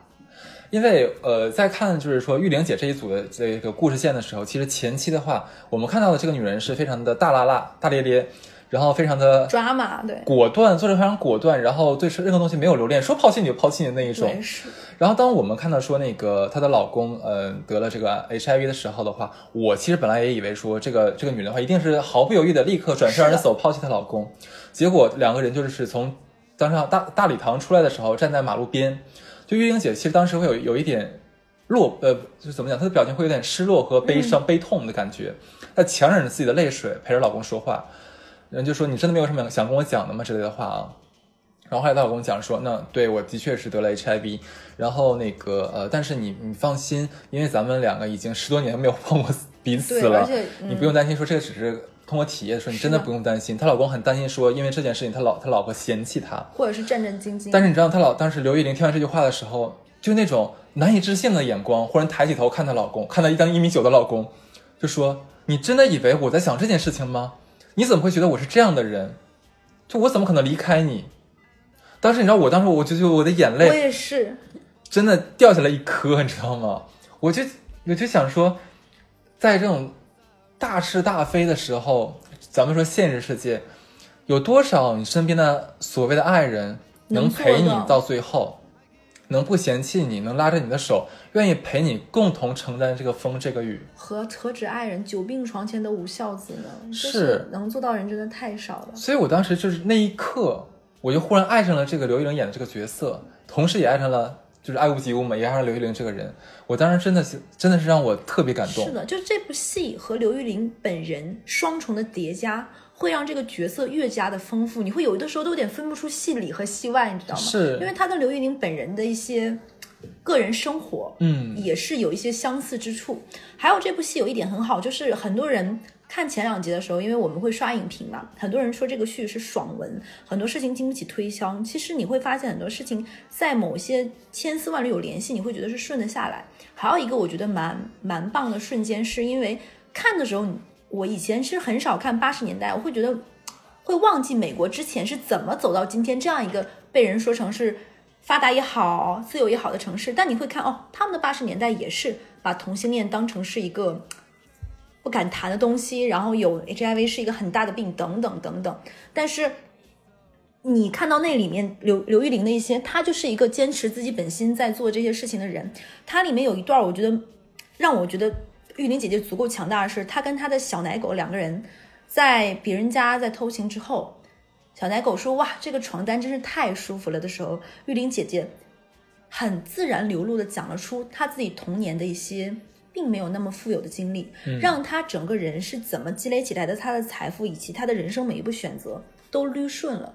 因为呃，在看就是说玉玲姐这一组的这个故事线的时候，其实前期的话，我们看到的这个女人是非常的大拉拉、大咧咧，然后非常的抓马，对，果断，做事非常果断，然后对任何东西没有留恋，说抛弃你就抛弃你的那一种。然后当我们看到说那个她的老公，呃，得了这个 HIV 的时候的话，我其实本来也以为说这个这个女人的话一定是毫不犹豫的立刻转身而走，抛弃她老公。结果两个人就是从当上大大礼堂出来的时候，站在马路边，就月英姐其实当时会有有一点落，呃，就是怎么讲，她的表情会有点失落和悲伤、悲痛的感觉，她强忍着自己的泪水陪着老公说话，人就说你真的没有什么想跟我讲的吗？之类的话啊。然后后来她老公讲说，那对我的确是得了 HIV，然后那个呃，但是你你放心，因为咱们两个已经十多年没有碰过彼此了，你不用担心说这只是通过体液说，你真的不用担心。她老公很担心说，因为这件事情，他老他老婆嫌弃他，或者是战战兢兢。但是你知道，她老当时刘玉玲听完这句话的时候，就那种难以置信的眼光，忽然抬起头看她老公，看到一张一米九的老公，就说：“你真的以为我在想这件事情吗？你怎么会觉得我是这样的人？就我怎么可能离开你？”当时你知道，我当时我就就我的眼泪我也是，真的掉下来一颗，你知道吗？我就我就想说，在这种大是大非的时候，咱们说现实世界，有多少你身边的所谓的爱人能陪你到到最后，能不嫌弃你，能拉着你的手，愿意陪你共同承担这个风这个雨？何何止爱人，久病床前的无孝子呢？是是能做到人真的太少了。所以我当时就是那一刻，我就忽然爱上了这个刘玉玲演的这个角色，同时也爱上了。就是爱屋及乌嘛，也爱上刘玉玲这个人，我当时真的是真的是让我特别感动。是的，就是这部戏和刘玉玲本人双重的叠加，会让这个角色越加的丰富。你会有的时候都有点分不出戏里和戏外，你知道吗？是因为他跟刘玉玲本人的一些个人生活，嗯也是有一些相似之处。还有这部戏有一点很好，就是很多人看前两集的时候，因为我们会刷影评嘛，很多人说这个剧是爽文，很多事情经不起推销。其实你会发现很多事情在某些千丝万缕有联系，你会觉得是顺得下来。还有一个我觉得蛮蛮棒的瞬间，是因为看的时候，我以前是很少看八十年代，我会觉得会忘记美国之前是怎么走到今天这样一个被人说成是发达也好、自由也好的城市。但你会看哦，他们的八十年代也是把同性恋当成是一个不敢谈的东西，然后有 HIV 是一个很大的病，等等等等。但是你看到那里面刘刘玉玲的一些，她就是一个坚持自己本心在做这些事情的人。她里面有一段，我觉得让我觉得玉玲姐姐足够强大的是，她跟她的小奶狗两个人在别人家在偷情之后，小奶狗说：“哇，这个床单真是太舒服了”的时候，玉玲姐姐很自然流露的讲了出她自己童年的一些。并没有那么富有的经历，让他整个人是怎么积累起来的，他的财富以及他的人生每一步选择都捋顺了。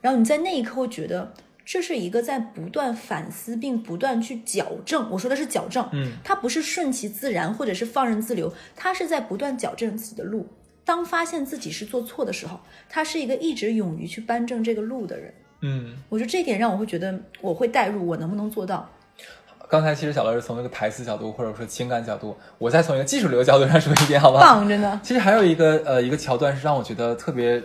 然后你在那一刻会觉得，这是一个在不断反思并不断去矫正。我说的是矫正，嗯，他不是顺其自然或者是放任自流，他是在不断矫正自己的路。当发现自己是做错的时候，他是一个一直勇于去扳正这个路的人。嗯，我觉得这一点让我会觉得，我会代入，我能不能做到？刚才其实小乐是从一个台词角度或者说情感角度，我再从一个技术流角度上说一遍，好不好？棒，真的。其实还有一个呃一个桥段是让我觉得特别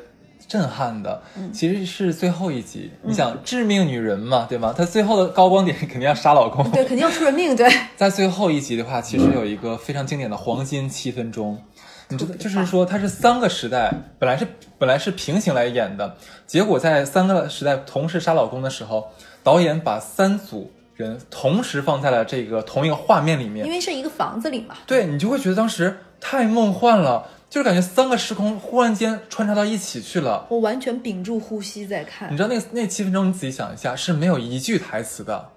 震撼的，其实是最后一集。你想致命女人嘛，对吗？她最后的高光点肯定要杀老公。对，肯定要出人命。对，在最后一集的话，其实有一个非常经典的黄金七分钟。你知道，就是说它是三个时代，本来是本来是平行来演的，结果在三个时代同时杀老公的时候，导演把三组人同时放在了这个同一个画面里面因。为是一个房子里嘛。对你就会觉得当时太梦幻了，就是感觉三个时空忽然间穿插到一起去了。我完全屏住呼吸在看你。知道那那七分钟，你仔细想一下，是没有一句台词的，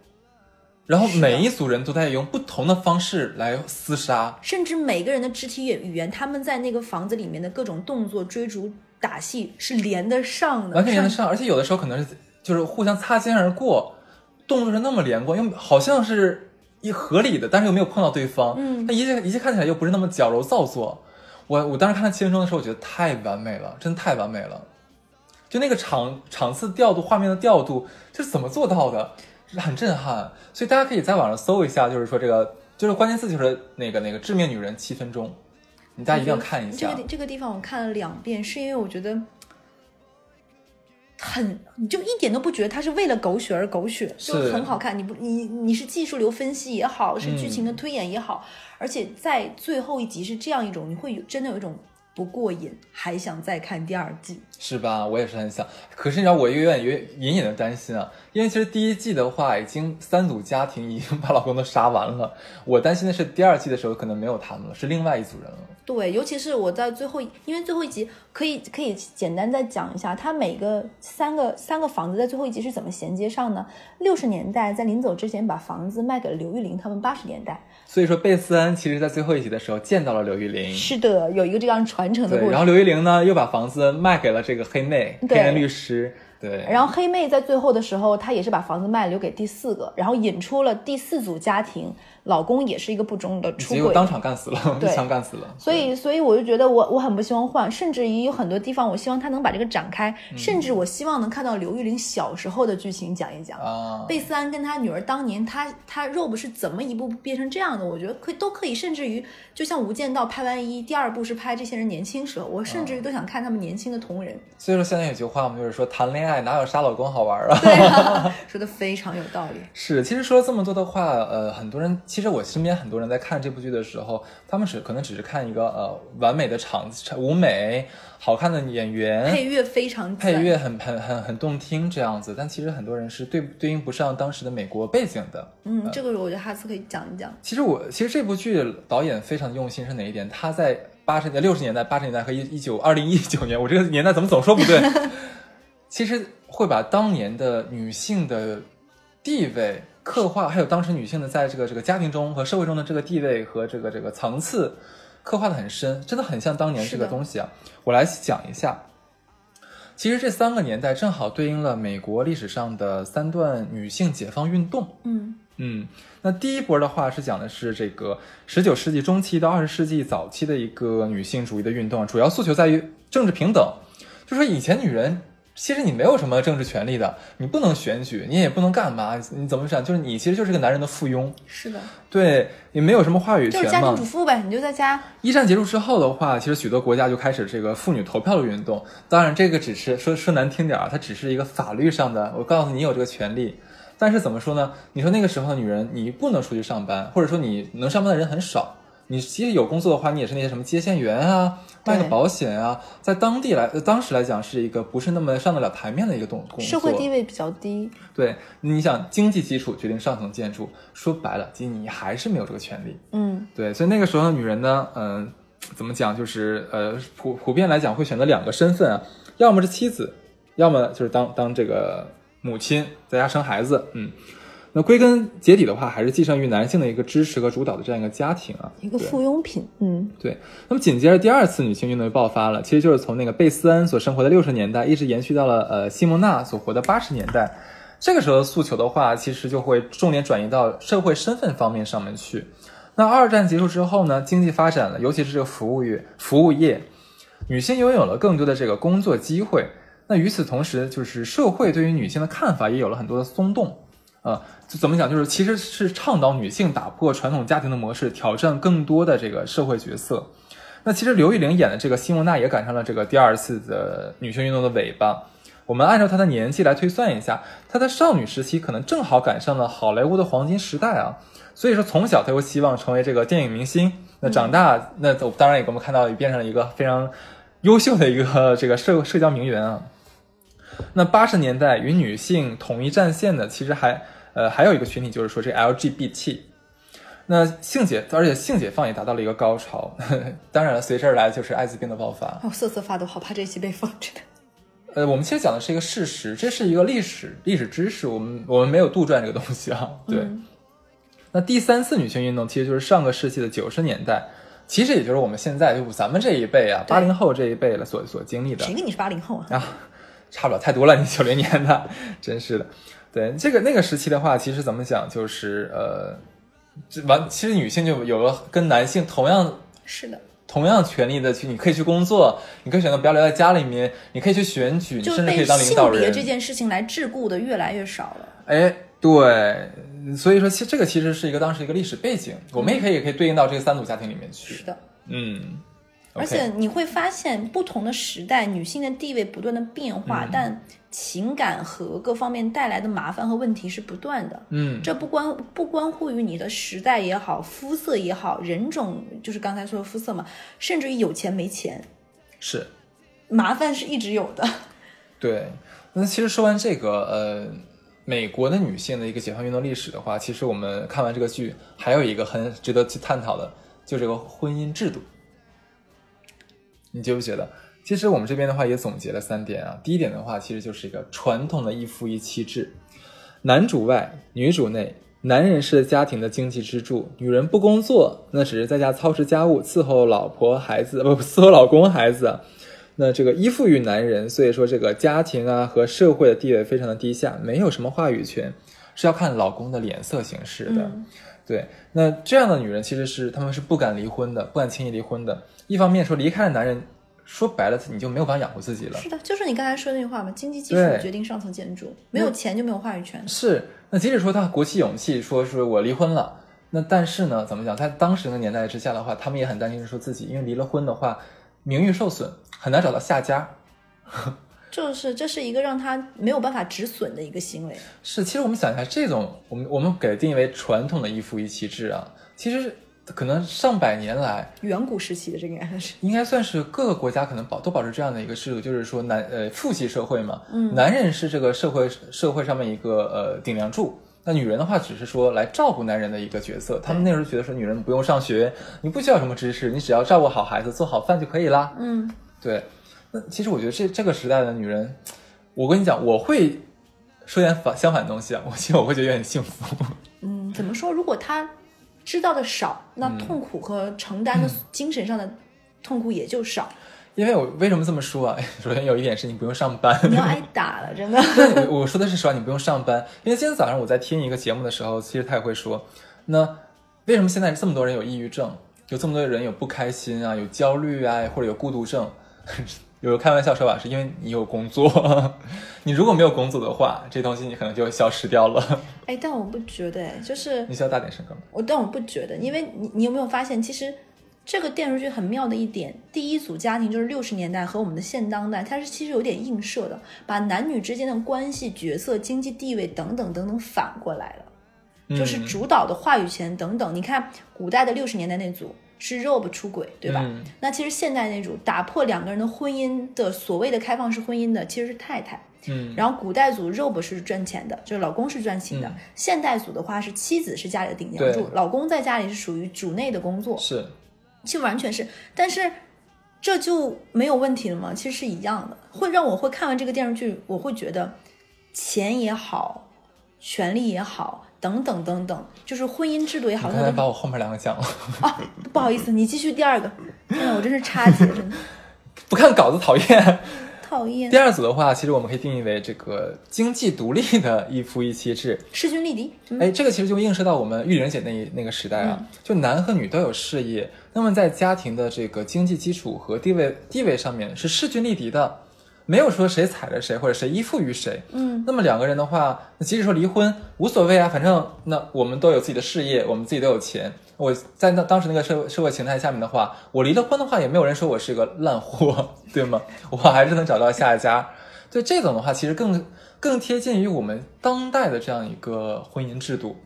然后每一组人都在用不同的方式来厮杀。甚至每个人的肢体语言，他们在那个房子里面的各种动作、追逐、打戏是连得上的，完全连得上，而且有的时候可能是就是互相擦肩而过，动作是那么连贯，又好像是一合理的，但是又没有碰到对方，嗯那一切一切看起来又不是那么矫揉造作。我我当时看他七分钟的时候，我觉得太完美了，真的太完美了。就那个场场次调度、画面的调度，这是怎么做到的？很震撼。所以大家可以在网上搜一下，就是说这个就是关键词就是那个那个致命女人七分钟，你大家一定要看一下。这个这个地方我看了两遍，是因为我觉得很，你就一点都不觉得它是为了狗血而狗血，就很好看。你不，你你是技术流分析也好，是剧情的推演也好，而且在最后一集是这样一种，你会有真的有一种不过瘾，还想再看第二季。是吧？我也是很想，可是你知道，我有点有点隐隐的担心啊，因为其实第一季的话，已经三组家庭已经把老公都杀完了，我担心的是第二季的时候可能没有他们了，是另外一组人了。对，尤其是我在最后，因为最后一集可以可以简单再讲一下，它每个三个三个房子在最后一集是怎么衔接上呢？六十年代在临走之前把房子卖给了刘玉玲他们八十年代，所以说贝斯恩其实在最后一集的时候见到了刘玉玲，是的，有一个这样传承的故事。然后刘玉玲呢又把房子卖给了这个黑妹，对。黑人律师，对，然后黑妹在最后的时候，她也是把房子卖了，留给第四个，然后引出了第四组家庭，老公也是一个不忠的出轨，当场干死了，对 一枪干死了。所以，所以我就觉得我我很不希望换，甚至于有很多地方，我希望他能把这个展开，嗯甚至我希望能看到刘玉玲小时候的剧情讲一讲。啊，贝斯安跟他女儿当年，他他 Rob 是怎么一步步变成这样的？我觉得可以都可以，甚至于就像《无间道》拍完一，第二部是拍这些人年轻时候，我甚至于都想看他们年轻的同人。所以说现在有句话嘛，就是说谈恋爱哪有杀老公好玩啊？对啊，说的非常有道理。是，其实说了这么多的话，呃，很多人，其实我身边很多人在看这部剧的时候，他们只可能只是看一个呃完美的场舞美、好看的演员、配乐非常赞配乐很很很很动听这样子，但其实很多人是对对应不上当时的美国背景的。嗯，这个我觉得哈斯可以讲一讲。其实我其实这部剧导演非常用心是哪一点？他在八十年代、六十年代、八十年代和一一九二零一九年，我这个年代怎么总说不对？其实会把当年的女性的地位刻画，还有当时女性的在这个这个家庭中和社会中的这个地位和这个这个层次刻画的很深，真的很像当年这个东西啊。我来讲一下。其实这三个年代正好对应了美国历史上的三段女性解放运动。嗯嗯，那第一波的话是讲的是这个十九世纪中期到二十世纪早期的一个女性主义的运动，主要诉求在于政治平等。就说以前女人其实你没有什么政治权利的，你不能选举，你也不能干嘛，你怎么想？就是你其实就是个男人的附庸，是的，对你没有什么话语权嘛就是家庭主。妇呗，你就在家。一战结束之后的话，其实许多国家就开始这个妇女投票的运动。当然，这个只是说说难听点儿啊，它只是一个法律上的，我告诉你你有这个权利。但是怎么说呢？你说那个时候的女人，你不能出去上班，或者说你能上班的人很少。你其实有工作的话，你也是那些什么接线员啊，卖个保险啊，在当地来，呃当时来讲是一个不是那么上得了台面的一个动工作。社会地位比较低，对，你想经济基础决定上层建筑，说白了，你还是没有这个权利。嗯，对，所以那个时候的女人呢，嗯、怎么讲，就是呃普普遍来讲会选择两个身份啊，要么是妻子，要么就是当当这个母亲，在家生孩子。嗯，那归根结底的话，还是寄生于男性的一个支持和主导的这样一个家庭啊。一个附庸品，嗯，对，那么紧接着第二次女性运动就爆发了，其实就是从那个贝斯恩所生活的六十年代，一直延续到了呃西蒙娜所活的八十年代。这个时候的诉求的话，其实就会重点转移到社会身份方面上面去。那二战结束之后呢，经济发展了，尤其是这个服务业，服务业，女性拥有了更多的这个工作机会。那与此同时，就是社会对于女性的看法也有了很多的松动。啊，就怎么讲？就是其实是倡导女性打破传统家庭的模式，挑战更多的这个社会角色。那其实刘玉玲演的这个西蒙娜也赶上了这个第二次的女性运动的尾巴。我们按照她的年纪来推算一下，她在少女时期可能正好赶上了好莱坞的黄金时代啊。所以说，从小她就希望成为这个电影明星。那长大，那当然也给我们看到，也变成了一个非常优秀的一个这个社社交名媛啊。那八十年代与女性统一战线的，其实还呃还有一个群体，就是说这 LGBT。那性解，而且性解放也达到了一个高潮。当然了，随之而来就是艾滋病的爆发。我瑟瑟发抖，好怕这一期被封，真的。呃，我们其实讲的是一个事实，这是一个历史历史知识，我们我们没有杜撰这个东西啊。对。嗯那第三次女性运动其实就是上个世纪的九十年代，其实也就是我们现在就咱们这一辈啊，对八零后这一辈了所所经历的。谁跟你是八零后啊？啊，差不了太多了，你九零年的，真是的。对这个那个时期的话，其实怎么讲，就是呃，这完，其实女性就有了跟男性同样是的，同样权利的去，你可以去工作，你可以选择不要留在家里面，你可以去选举，你甚至可以当领导人。性别这件事情来桎梏的越来越少了。哎，对，所以说其实这个其实是一个当时一个历史背景，我们也可以也可以对应到这个三组家庭里面去。是的，嗯，而且你会发现，不同的时代，女性的地位不断的变化，嗯但情感和各方面带来的麻烦和问题是不断的。嗯，这不关不关乎于你的时代也好，肤色也好，人种就是刚才说的肤色嘛，甚至于有钱没钱，是麻烦是一直有的。对。那其实说完这个，呃，美国的女性的一个解放运动历史的话，其实我们看完这个剧，还有一个很值得去探讨的，就这个婚姻制度。你觉不觉得？其实我们这边的话也总结了三点啊。第一点的话，其实就是一个传统的一夫一妻制，男主外，女主内。男人是家庭的经济支柱，女人不工作，那只是在家操持家务，伺候老婆孩子，不伺候老公孩子。那这个依附于男人，所以说这个家庭啊和社会的地位非常的低下，没有什么话语权，是要看老公的脸色行事的。对，那这样的女人其实是她们是不敢离婚的，不敢轻易离婚的。一方面说离开了男人，说白了你就没有办法养活自己了。是的，就是你刚才说的那句话嘛，经济基础决定上层建筑，没有钱就没有话语权。是，那即使说他鼓起勇气说是我离婚了，那但是呢，怎么讲？在当时那个年代之下的话，他们也很担心说自己因为离了婚的话，名誉受损，很难找到下家。就是这是一个让他没有办法止损的一个行为。是，其实我们想一下，这种我们我们给定义为传统的一夫一妻制啊，其实可能上百年来，远古时期的这个应该是，应该算是各个国家可能保都保持这样的一个制度，就是说男呃父系社会嘛，嗯男人是这个社会社会上面一个呃顶梁柱，那女人的话只是说来照顾男人的一个角色。他们那时候觉得说女人不用上学，你不需要什么知识，你只要照顾好孩子，做好饭就可以啦。嗯，对，那其实我觉得这这个时代的女人，我跟你讲，我会说点反相反的东西啊，我其实我会觉得有点幸福。嗯，怎么说？如果她知道的少，那痛苦和承担的精神上的痛苦也就少。因为我为什么这么说啊？首先有一点是你不用上班，你要挨打了，真的。那我我说的是实话，你不用上班，因为今天早上我在听一个节目的时候，其实他也会说，那为什么现在这么多人有抑郁症，有这么多人有不开心啊，有焦虑啊，或者有孤独症？有人开玩笑说法，是因为你有工作，你如果没有工作的话，这东西你可能就消失掉了。哎，但我不觉得，哎，就是你需要大点声干嘛？我，但我不觉得，因为你你有没有发现，其实这个电视剧很妙的一点，第一组家庭就是六十年代和我们的现当代，它是其实有点映射的，把男女之间的关系、角色、经济地位等等等等反过来了，就是嗯主导的话语权等等。你看古代的六十年代那组是 Rob 出轨，对吧？嗯那其实现代那种打破两个人的婚姻的所谓的开放式婚姻的其实是太太。嗯然后古代组 Rob 是赚钱的，就是老公是赚钱的。嗯现代组的话是妻子是家里的顶梁柱，老公在家里是属于主内的工作，是，其实完全是。但是这就没有问题了吗？其实是一样的，会让我会看完这个电视剧，我会觉得钱也好，权力也好，等等等等，就是婚姻制度也好，刚才把我后面两个讲了，啊，不好意思，你继续第二个。天呐，我真是插节，真的 不看稿子讨厌。讨厌 第。二组的话，其实我们可以定义为这个经济独立的一夫一妻制。势均力敌，嗯哎，这个其实就映射到我们玉玲姐那一那个时代啊，就男和女都有事业，那么在家庭的这个经济基础和地位地位上面是势均力敌的，没有说谁踩着谁或者谁依附于谁。嗯，那么两个人的话，那即使说离婚无所谓啊，反正那我们都有自己的事业，我们自己都有钱。我在那当时那个社会社会形态下面的话，我离了婚的话，也没有人说我是个烂货，对吗？我还是能找到下一家。对这种的话，其实更更贴近于我们当代的这样一个婚姻制度，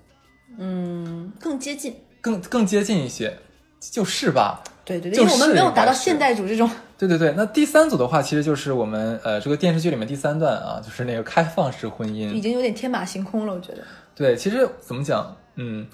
嗯，更接近。更更接近一些，就是吧？对对对，就是因为我们没有达到现代主这种。对对对，那第三组的话，其实就是我们呃这个电视剧里面第三段啊，就是那个开放式婚姻。已经有点天马行空了，我觉得。对，其实怎么讲，嗯，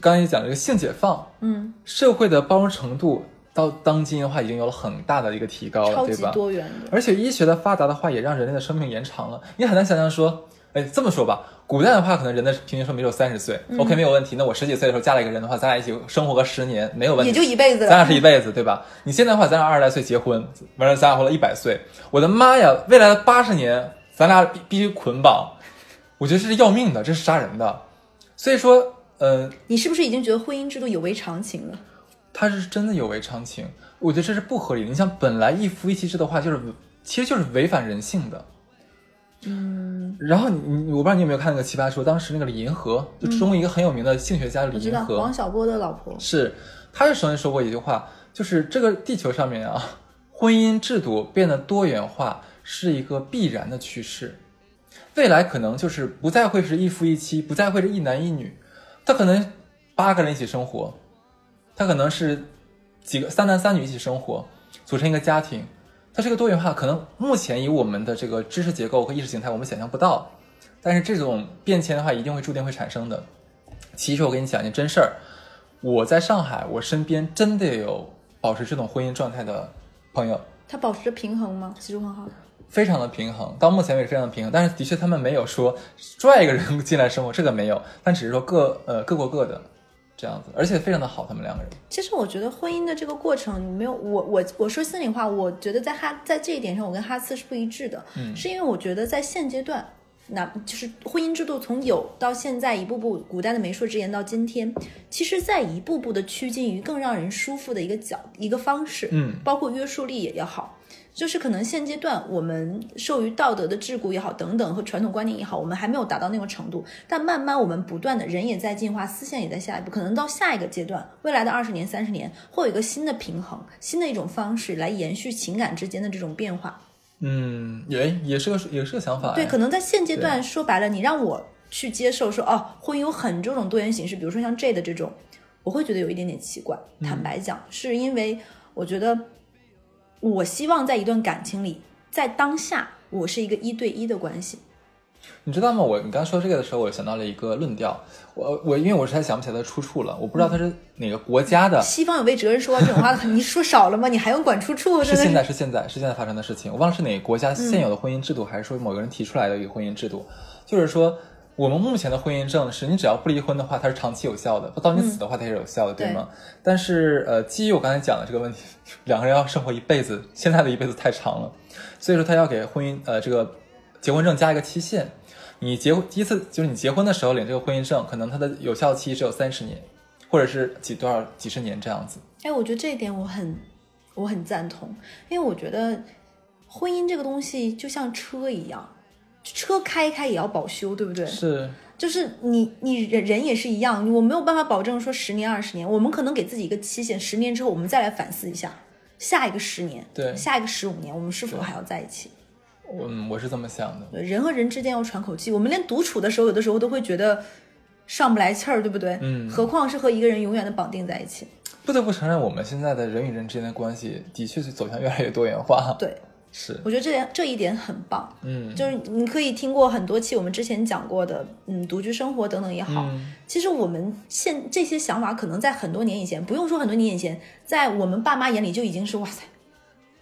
刚才也讲这个性解放，嗯，社会的包容程度到当今的话，已经有了很大的一个提高了，超级对吧？多元的。而且医学的发达的话，也让人类的生命延长了。你很难想象说，哎，这么说吧，古代的话，可能人的平均寿命只有三十岁、o 嗯 k 没有问题。那我十几岁的时候嫁了一个人的话，咱俩一起生活个十年，没有问题，也就一辈子了咱俩是一辈子，对吧？你现在的话，咱俩二十来岁结婚，完了咱俩活了一百岁，我的妈呀，未来的八十年，咱俩必必须捆绑，我觉得这是要命的，这是杀人的。所以说，呃，你是不是已经觉得婚姻制度有违常情了？他是真的有违常情，我觉得这是不合理的。你像本来一夫一妻制的话，就是其实就是违反人性的。嗯，然后你你我不知道你有没有看那个《奇葩说》，当时那个李银河，就中国一个很有名的性学家李银河，王小波的老婆，是，他就曾经说过一句话，就是这个地球上面啊，婚姻制度变得多元化是一个必然的趋势，未来可能就是不再会是一夫一妻，不再会是一男一女，他可能八个人一起生活，他可能是几个三男三女一起生活，组成一个家庭，它这个多元化可能目前以我们的这个知识结构和意识形态我们想象不到，但是这种变迁的话一定会注定会产生的。其实我跟你讲一件真事儿，我在上海，我身边真的有保持这种婚姻状态的朋友，他保持着平衡吗？其实很好。非常的平衡，到目前为止非常的平衡。但是的确他们没有说拽一个人进来生活，这个没有，但只是说各呃各过各的这样子，而且非常的好，他们两个人。其实我觉得婚姻的这个过程，你没有我我我说心里话，我觉得在哈在这一点上，我跟哈斯是不一致的，嗯是因为我觉得在现阶段，那就是婚姻制度从有到现在一步步，古代的媒妁之言到今天，其实在一步步的趋近于更让人舒服的一个角一个方式，嗯包括约束力也要好。就是可能现阶段我们受于道德的桎梏也好，等等和传统观念也好，我们还没有达到那个程度。但慢慢我们不断的人也在进化，思想也在下一步，可能到下一个阶段，未来的二十年、三十年，会有一个新的平衡，新的一种方式来延续情感之间的这种变化。嗯，也也是个也是个想法哎。对，可能在现阶段说白了，你让我去接受说哦，婚姻有很多种多元形式，比如说像 J 的这种，我会觉得有一点点奇怪。坦白讲，是因为我觉得我希望在一段感情里，在当下我是一个一对一的关系。你知道吗？我你刚说这个的时候，我想到了一个论调。我我因为我实在想不起来它的出处了，我不知道它是哪个国家的。西方有位哲人说过这种话，你说少了吗？你还用管出处？是现在是现在是现在发生的事情，我忘了是哪个国家现有的婚姻制度，还是说某个人提出来的一个婚姻制度。就是说，我们目前的婚姻证是你只要不离婚的话，它是长期有效的，到你死的话它也是有效的，对吗？但是呃，基于我刚才讲的这个问题，两个人要生活一辈子，现在的一辈子太长了，所以说他要给婚姻呃这个结婚证加一个期限。你结婚第一次就是你结婚的时候领这个婚姻证，可能它的有效期只有三十年，或者是几多少几十年这样子。哎，我觉得这一点我很我很赞同，因为我觉得婚姻这个东西就像车一样，车开一开也要保修，对不对？是，就是你你人人也是一样，我没有办法保证说十年二十年，我们可能给自己一个期限，十年之后我们再来反思一下，下一个十年，对下一个十五年，我们是否还要在一起？嗯，我是这么想的。人和人之间要喘口气，我们连独处的时候，有的时候都会觉得上不来气儿，对不对？嗯何况是和一个人永远的绑定在一起。不得不承认，我们现在的人与人之间的关系的确是走向越来越多元化。，对，是，我觉得这点这一点很棒。嗯，就是你可以听过很多期我们之前讲过的，嗯，独居生活等等也好。嗯其实我们现这些想法，可能在很多年以前，不用说很多年以前，在我们爸妈眼里就已经是哇塞，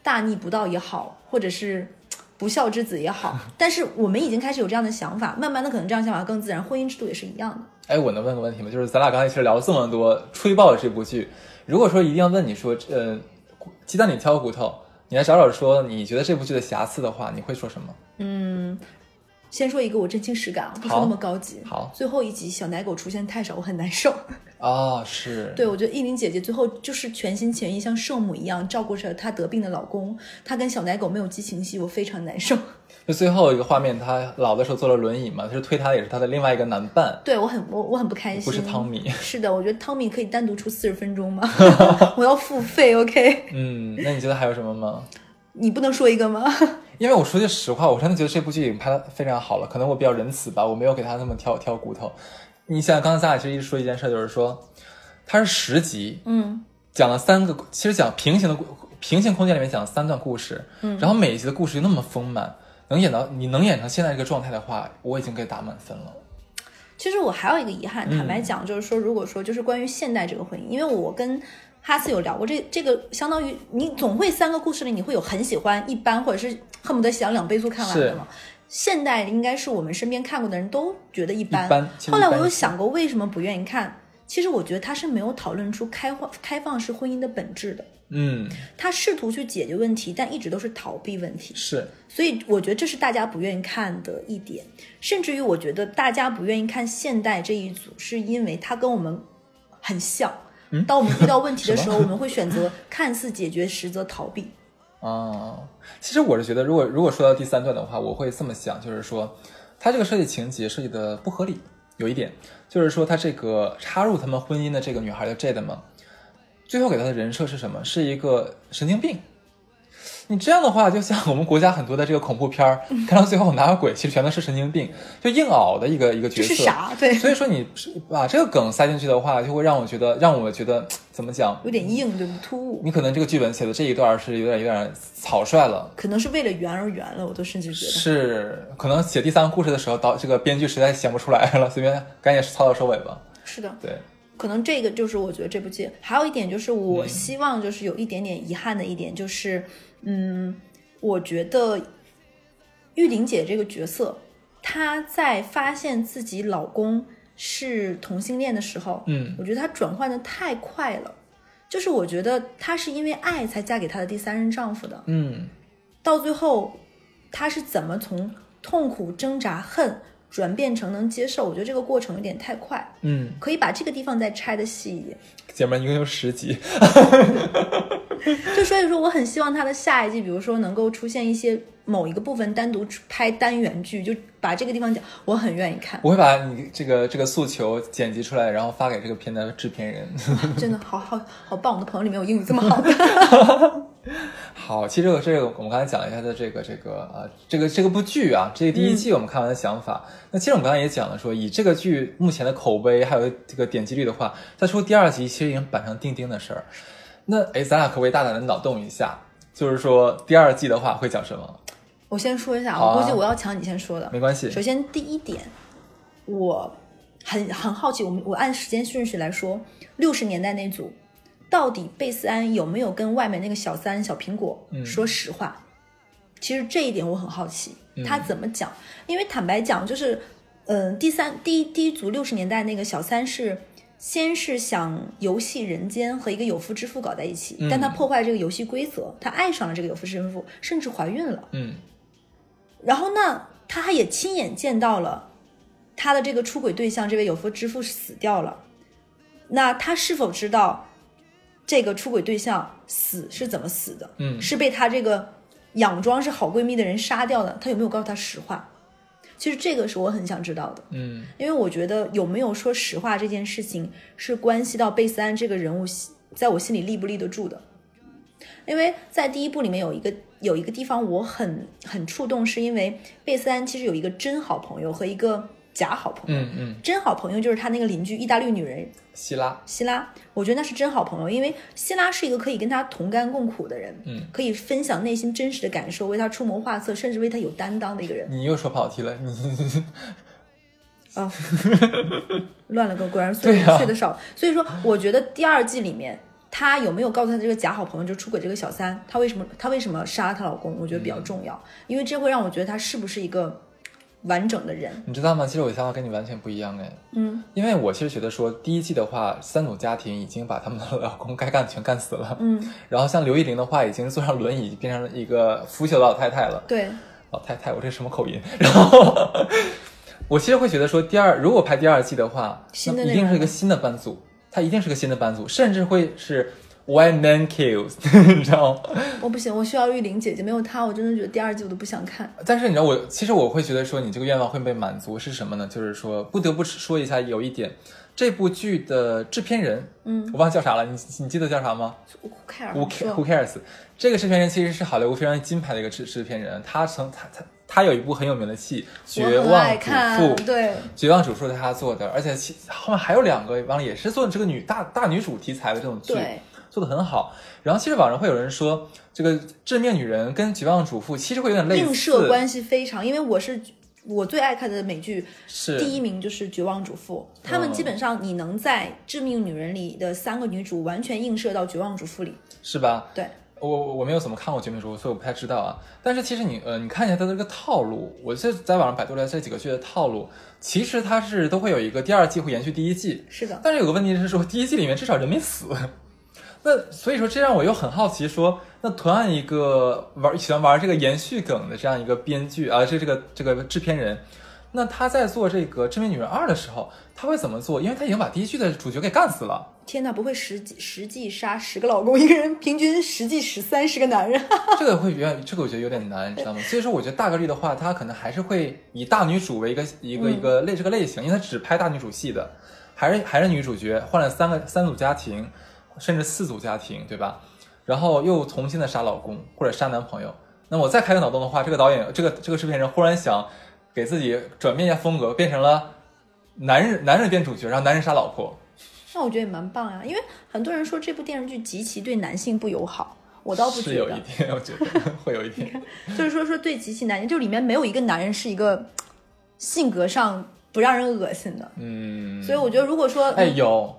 大逆不道也好，或者是不孝之子也好。但是我们已经开始有这样的想法，慢慢的可能这样想法更自然。婚姻制度也是一样的。哎，我能问个问题吗？就是咱俩刚才其实聊了这么多，吹爆了这部剧。如果说一定要问你说，呃，鸡蛋里挑骨头，你来找找说你觉得这部剧的瑕疵的话，你会说什么？嗯，先说一个我真情实感啊，不说那么高级。好最后一集小奶狗出现太少，我很难受。啊、是，对，我觉得依琳姐姐最后就是全心全意像圣母一样照顾着她得病的老公，她跟小奶狗没有激情戏，我非常难受。就最后一个画面，她老的时候坐了轮椅嘛，就是推她的也是她的另外一个男伴，对我很我我很不开心。不是汤米。是的，我觉得汤米可以单独出四十分钟吗？我要付费，OK？嗯，那你觉得还有什么吗？你不能说一个吗？因为我说句实话，我真的觉得这部剧已经拍的非常好了，可能我比较仁慈吧，我没有给他那么挑挑骨头。你想想，刚才咱俩其实一直说一件事，就是说，它是十集，嗯，讲了三个，其实讲平行的故平行空间里面讲了三段故事，嗯，然后每一集的故事又那么丰满，能演到你能演成现在这个状态的话，我已经给打满分了。其实我还有一个遗憾，坦白讲，就是说，如果说就是关于现代这个婚姻，因为我跟哈斯有聊过这这个，相当于你总会三个故事里你会有很喜欢、一般，或者是恨不得想两倍速看完的嘛。现代应该是我们身边看过的人都觉得一般。一般后来我有想过，为什么不愿意看？其实我觉得他是没有讨论出开放开放式婚姻的本质的。嗯，他试图去解决问题，但一直都是逃避问题。是，所以我觉得这是大家不愿意看的一点，甚至于我觉得大家不愿意看现代这一组，是因为它跟我们很像。当我们遇到问题的时候，我们会选择看似解决，实则逃避。哦，其实我是觉得，如果如果说到第三段的话，我会这么想，就是说，他这个设计情节设计的不合理，有一点，就是说他这个插入他们婚姻的这个女孩叫 Jade 嘛，最后给他的人设是什么？是一个神经病。你这样的话，就像我们国家很多的这个恐怖片儿，看到最后哪有鬼，其实全都是神经病，就硬熬的一个一个角色。是啥，对。所以说你把这个梗塞进去的话，就会让我觉得，让我觉得怎么讲，有点硬，对不突兀。你可能这个剧本写的这一段是有点有点草率了，可能是为了圆而圆了，我都甚至觉得是。可能写第三个故事的时候，导这个编剧实在想不出来了，随便赶紧草草收尾吧。是的，对。可能这个就是我觉得这部剧还有一点就是我希望就是有一点点遗憾的一点就是，嗯。我觉得玉玲姐这个角色，她在发现自己老公是同性恋的时候，嗯，我觉得她转换的太快了。就是我觉得她是因为爱才嫁给她的第三任丈夫的，嗯，到最后她是怎么从痛苦、挣扎、恨转变成能接受？我觉得这个过程有点太快，嗯，可以把这个地方再拆的细一点。姐妹，一共有十集。就所以说，我很希望他的下一季，比如说能够出现一些某一个部分单独拍单元剧，就把这个地方讲，我很愿意看。我会把你这个这个诉求剪辑出来，然后发给这个片的制片人。真的好好好棒！我的朋友里面有英语这么好的。好，其实这个这个我们刚才讲了一下的这个这个呃这个这个部剧啊，这个第一季我们看完的想法。那其实我们刚才也讲了，说以这个剧目前的口碑还有这个点击率的话，再出第二集其实已经板上钉钉的事儿。那哎，咱俩可不可以大胆的脑洞一下？就是说第二季的话会讲什么？我先说一下，我估计我要抢你先说的，没关系。首先第一点，我很很好奇，我们我按时间顺序来说，六十年代那组到底贝斯安有没有跟外面那个小三小苹果说实话？其实这一点我很好奇，他怎么讲？因为坦白讲，就是嗯，第三第一第一组六十年代那个小三是。先是想游戏人间和一个有夫之妇搞在一起，但他破坏这个游戏规则，他爱上了这个有夫之妇，甚至怀孕了。嗯，然后呢，他也亲眼见到了他的这个出轨对象这位有夫之妇死掉了。那他是否知道这个出轨对象死是怎么死的？嗯，是被他这个佯装是好闺蜜的人杀掉的？他有没有告诉他实话？其实这个是我很想知道的，嗯，因为我觉得有没有说实话这件事情是关系到贝斯安这个人物在我心里立不立得住的。因为在第一部里面有一个有一个地方我很很触动，是因为贝斯安其实有一个真好朋友和一个。假好朋友，嗯嗯，真好朋友就是他那个邻居意大利女人希拉。希拉，我觉得那是真好朋友，因为希拉是一个可以跟他同甘共苦的人，嗯，可以分享内心真实的感受，为他出谋划策，甚至为他有担当的一个人。你又说跑题了，你啊，乱了个，果然睡睡得少。所以说，我觉得第二季里面他有没有告诉他这个假好朋友就出轨这个小三，他为什么他为什么杀她老公？我觉得比较重要，因为这会让我觉得他是不是一个。完整的人，你知道吗？其实我的想法跟你完全不一样哎。嗯，因为我其实觉得说，第一季的话，三组家庭已经把他们的老公该干的全干死了。嗯，然后像刘亦玲的话，已经坐上轮椅，变成了一个腐朽的老太太了。对，老太太，我这什么口音？然后我其实会觉得说，第二如果拍第二季的话，那一定是一个新的班组，他一定是个新的班组，甚至会是。White man kills，你知道吗？我不行，我需要玉玲姐姐，没有她，我真的觉得第二季我都不想看。但是你知道，我其实我会觉得说，你这个愿望会被满足是什么呢？就是说，不得不说一下，有一点，这部剧的制片人，嗯，我忘叫啥了，你你记得叫啥吗？Who cares？Who Who cares？这个制片人其实是好莱坞非常金牌的一个制制片人，他曾他他他有一部很有名的戏《绝望主妇》，对，《绝望主妇》是他做的，而且其后面还有两个，完了也是做这个女大大女主题材的这种剧。做的很好，然后其实网上会有人说，这个《致命女人》跟《绝望主妇》其实会有点类似，映射关系非常。因为我是我最爱看的美剧，是第一名就是《绝望主妇》，他们基本上你能在《致命女人》里的三个女主完全映射到《绝望主妇》里，是吧？对。我我我没有怎么看过《绝命主妇》，所以我不太知道啊。但是其实你呃，你看一下它的这个套路，我这在网上百度了这几个剧的套路，其实它是都会有一个第二季会延续第一季，是的，但是有个问题是说，第一季里面至少人没死，那所以说这让我又很好奇说，那同样一个玩喜欢玩这个延续梗的这样一个编剧啊，这这个这个制片人，那他在做这个《致命女人二》的时候，他会怎么做？因为他已经把第一季的主角给干死了。天哪，不会实际实际杀十个老公，一个人平均实际死三十个男人？这个会有点，这个我觉得有点难，你知道吗？所以说，我觉得大概率的话，他可能还是会以大女主为一个一个一个类这个类型，因为他只拍大女主戏的，还是还是女主角，换了三个三组家庭，甚至四组家庭，对吧？然后又重新的杀老公或者杀男朋友。那我再开个脑洞的话，这个导演这个这个制片人忽然想给自己转变一下风格，变成了男人男人变主角，然后男人杀老婆。那我觉得也蛮棒呀，因为很多人说这部电视剧极其对男性不友好，我倒不觉得。是有一点，我觉得会有一点。就是说说对极其男性，就里面没有一个男人是一个性格上不让人恶心的。嗯，所以我觉得如果说，哎，有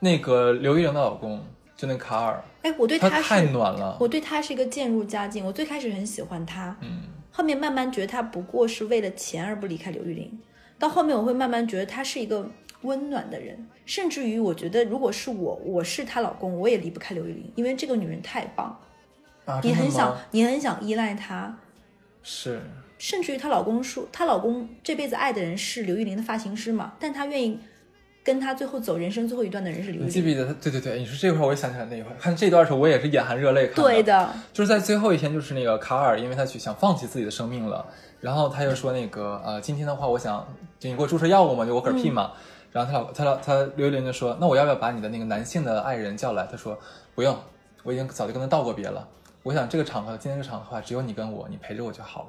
那个刘玉玲的老公，就那卡尔，哎，我对他是太暖了。我对他是一个渐入佳境，我最开始很喜欢他，嗯，后面慢慢觉得他不过是为了钱而不离开刘玉玲，到后面我会慢慢觉得他是一个温暖的人。甚至于，我觉得如果是我，我是她老公，我也离不开刘玉玲，因为这个女人太棒，啊，你很想，你很想依赖她。是甚至于她老公说，她老公这辈子爱的人是刘玉玲的发型师嘛，但她愿意跟他最后走人生最后一段的人是刘玉玲。你记不记得他？对对对，你说这块我也想起来那一块，看这段的时候我也是眼含热泪看对的，就是在最后一天，就是那个卡尔，因为他去想放弃自己的生命了，然后他又说那个呃，今天的话，我想就你给我注射药物嘛，就我嗝屁嘛。然后他老他老他刘玉玲就说，那我要不要把你的那个男性的爱人叫来？他说不用，我已经早就跟他道过别了。我想这个场合，今天这个场合的话，只有你跟我，你陪着我就好了。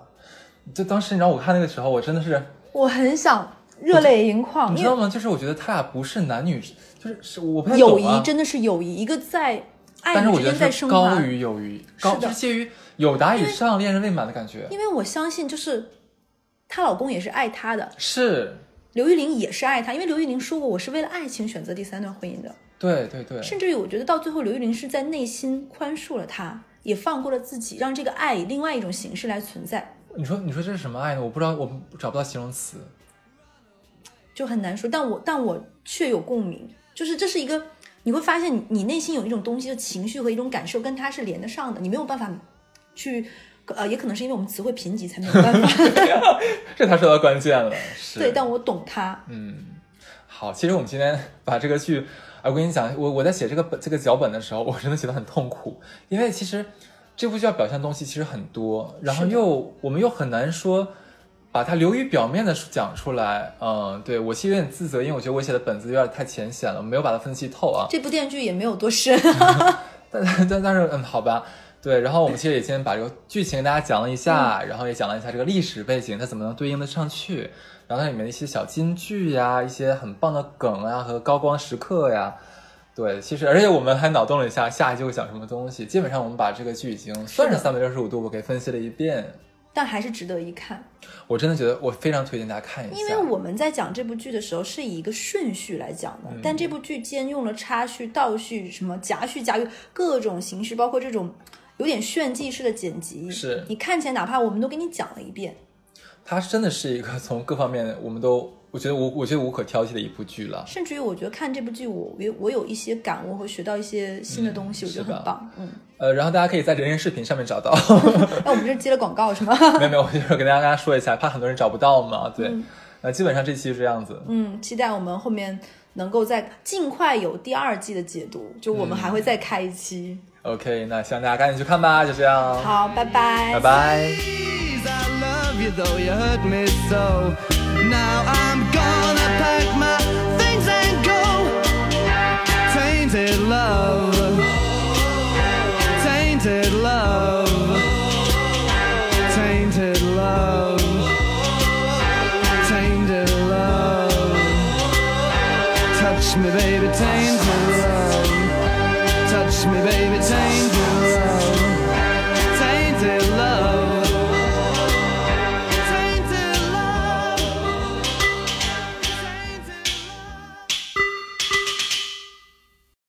就当时你知道我看那个时候，我真的是我很想热泪盈眶，你知道吗？就是我觉得他俩不是男女，就是是我不太懂友啊谊真的是友谊，一个在爱但是我觉之间在升华高。于友谊，高是的就是介于友达以上恋人未满的感觉。因为我相信，就是她老公也是爱她的，是，刘玉玲也是爱他，因为刘玉玲说过，我是为了爱情选择第三段婚姻的。对对对，甚至于，我觉得到最后，刘玉玲是在内心宽恕了他，也放过了自己，让这个爱以另外一种形式来存在，你说你说这是什么爱呢？我不知道，我找不到形容词。就很难说。但我但我却有共鸣，就是这是一个你会发现你你内心有一种东西的情绪和一种感受跟它是连得上的，你没有办法去。呃，也可能是因为我们词汇贫瘠，才没有办法。这他说到关键了。是对，但我懂他。嗯，好，其实我们今天 把这个剧，啊，我跟你讲，我我在写这个本这个脚本的时候，我真的写的很痛苦，因为其实这部剧要表现的东西其实很多，然后又我们又很难说把它流于表面的讲出来。嗯，对我其实有点自责，因为我觉得我写的本子有点太浅显了，没有把它分析透啊。这部电视剧也没有多深，但 但但是嗯，好吧，对，然后我们其实也先把这个剧情跟大家讲了一下，然后也讲了一下这个历史背景，它怎么能对应得上去，然后它里面的一些小金句呀，一些很棒的梗啊和高光时刻呀。对，其实而且我们还脑洞了一下下一集会讲什么东西，基本上我们把这个剧已经算是三百六十五度我给分析了一遍。但还是值得一看。我真的觉得我非常推荐大家看一下，因为我们在讲这部剧的时候是以一个顺序来讲的，但这部剧兼用了插叙、倒叙、什么夹叙、夹叙各种形式，包括这种有点炫技式的剪辑。是你看起来哪怕我们都给你讲了一遍，它真的是一个从各方面我们都我觉得无我觉得无可挑剔的一部剧了。甚至于我觉得看这部剧我，我有我有一些感悟和学到一些新的东西，我觉得很棒。嗯，呃，然后大家可以在人人视频上面找到。那我们这接了广告是吗？没有没有，我就是跟大家说一下，怕很多人找不到嘛。对，嗯呃，基本上这期就这样子。嗯，期待我们后面能够再尽快有第二季的解读，就我们还会再开一期。OK，那希望大家赶紧去看吧，就这样，好，拜拜，拜拜。Me, baby, tainted